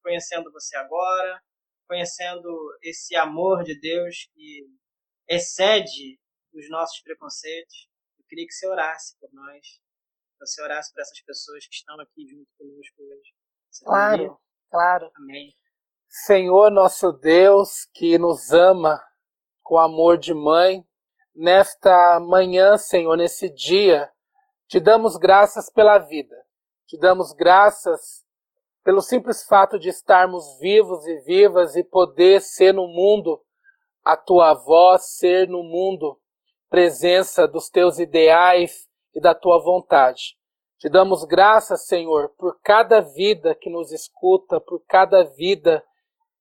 S4: conhecendo você agora, conhecendo esse amor de Deus que excede os nossos preconceitos. Eu queria que você orasse por nós, que você orasse por essas pessoas que estão aqui junto conosco hoje. Você
S3: Claro,
S4: poderia?
S3: claro.
S4: Amém.
S3: Senhor nosso Deus, que nos ama com amor de mãe, nesta manhã, Senhor, nesse dia, te damos graças pela vida. Te damos graças pelo simples fato de estarmos vivos e vivas e poder ser no mundo a tua voz, ser no mundo presença dos teus ideais e da tua vontade. Te damos graças, Senhor, por cada vida que nos escuta, por cada vida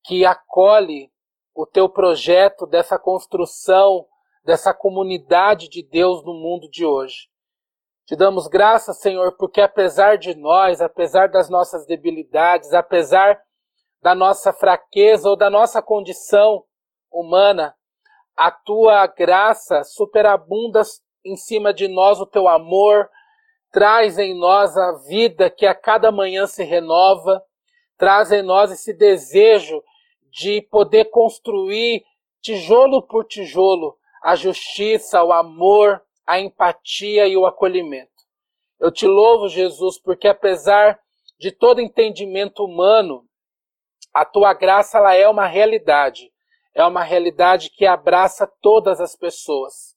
S3: que acolhe o teu projeto dessa construção, dessa comunidade de Deus no mundo de hoje. Te damos graças, Senhor, porque apesar de nós, apesar das nossas debilidades, apesar da nossa fraqueza ou da nossa condição humana, a tua graça superabunda em cima de nós o teu amor, traz em nós a vida que a cada manhã se renova, traz em nós esse desejo de poder construir tijolo por tijolo a justiça, o amor, a empatia e o acolhimento. Eu te louvo, Jesus, porque apesar de todo entendimento humano, a tua graça ela é uma realidade. É uma realidade que abraça todas as pessoas.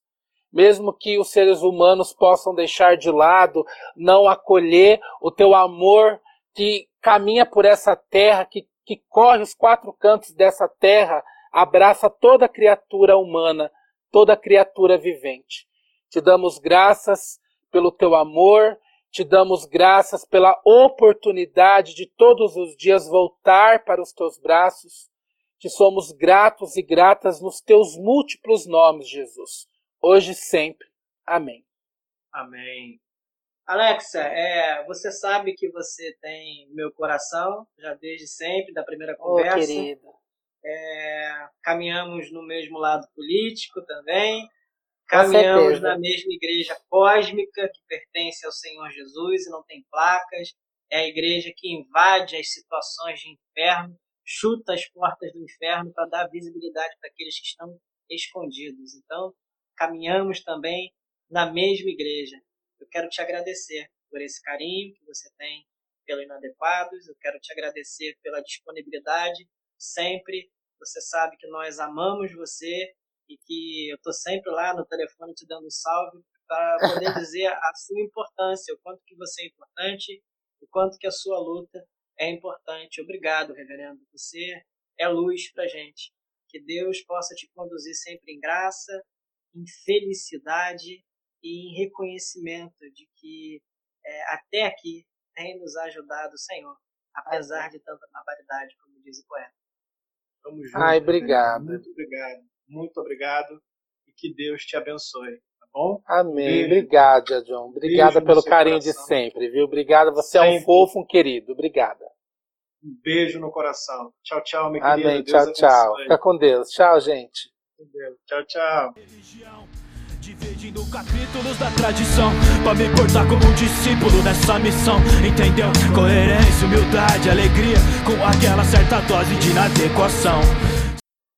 S3: Mesmo que os seres humanos possam deixar de lado, não acolher o teu amor que caminha por essa terra, que, que corre os quatro cantos dessa terra, abraça toda criatura humana, toda criatura vivente. Te damos graças pelo teu amor, te damos graças pela oportunidade de todos os dias voltar para os teus braços. Te somos gratos e gratas nos teus múltiplos nomes, Jesus, hoje e sempre. Amém.
S9: Amém.
S4: Alexa, é, você sabe que você tem meu coração, já desde sempre, da primeira conversa.
S3: querida.
S4: É, caminhamos no mesmo lado político também. Caminhamos na mesma igreja cósmica que pertence ao Senhor Jesus e não tem placas. É a igreja que invade as situações de inferno, chuta as portas do inferno para dar visibilidade para aqueles que estão escondidos. Então, caminhamos também na mesma igreja. Eu quero te agradecer por esse carinho que você tem pelo Inadequados. Eu quero te agradecer pela disponibilidade sempre. Você sabe que nós amamos você e que eu estou sempre lá no telefone te dando um salve para poder dizer a sua importância, o quanto que você é importante, o quanto que a sua luta é importante. Obrigado, reverendo. Você é luz para gente. Que Deus possa te conduzir sempre em graça, em felicidade e em reconhecimento de que é, até aqui tem nos ajudado o Senhor, apesar de tanta barbaridade, como diz o poeta.
S9: Tamo junto.
S3: Ai,
S9: Reverendo.
S3: obrigado.
S9: Muito obrigado. Muito obrigado. E que Deus te abençoe. Tá bom?
S3: Amém.
S9: Beijo.
S3: Obrigada, John. Obrigada
S9: Beijo
S3: pelo carinho de
S9: coração.
S3: sempre, viu? Obrigada. Você é um
S9: Sempre.
S3: fofo, um querido. Obrigada.
S9: Um beijo no coração. Tchau, tchau, minha querida.
S3: Amém.
S9: Deus
S3: Tchau, tchau.
S9: abençoe.
S3: Fica com Deus. Tchau, gente.
S9: Deus. Tchau, tchau.
S1: Dividindo capítulos da tradição Pra me portar como um discípulo nessa missão Entendeu? Coerência, humildade, alegria Com aquela certa dose de inadequação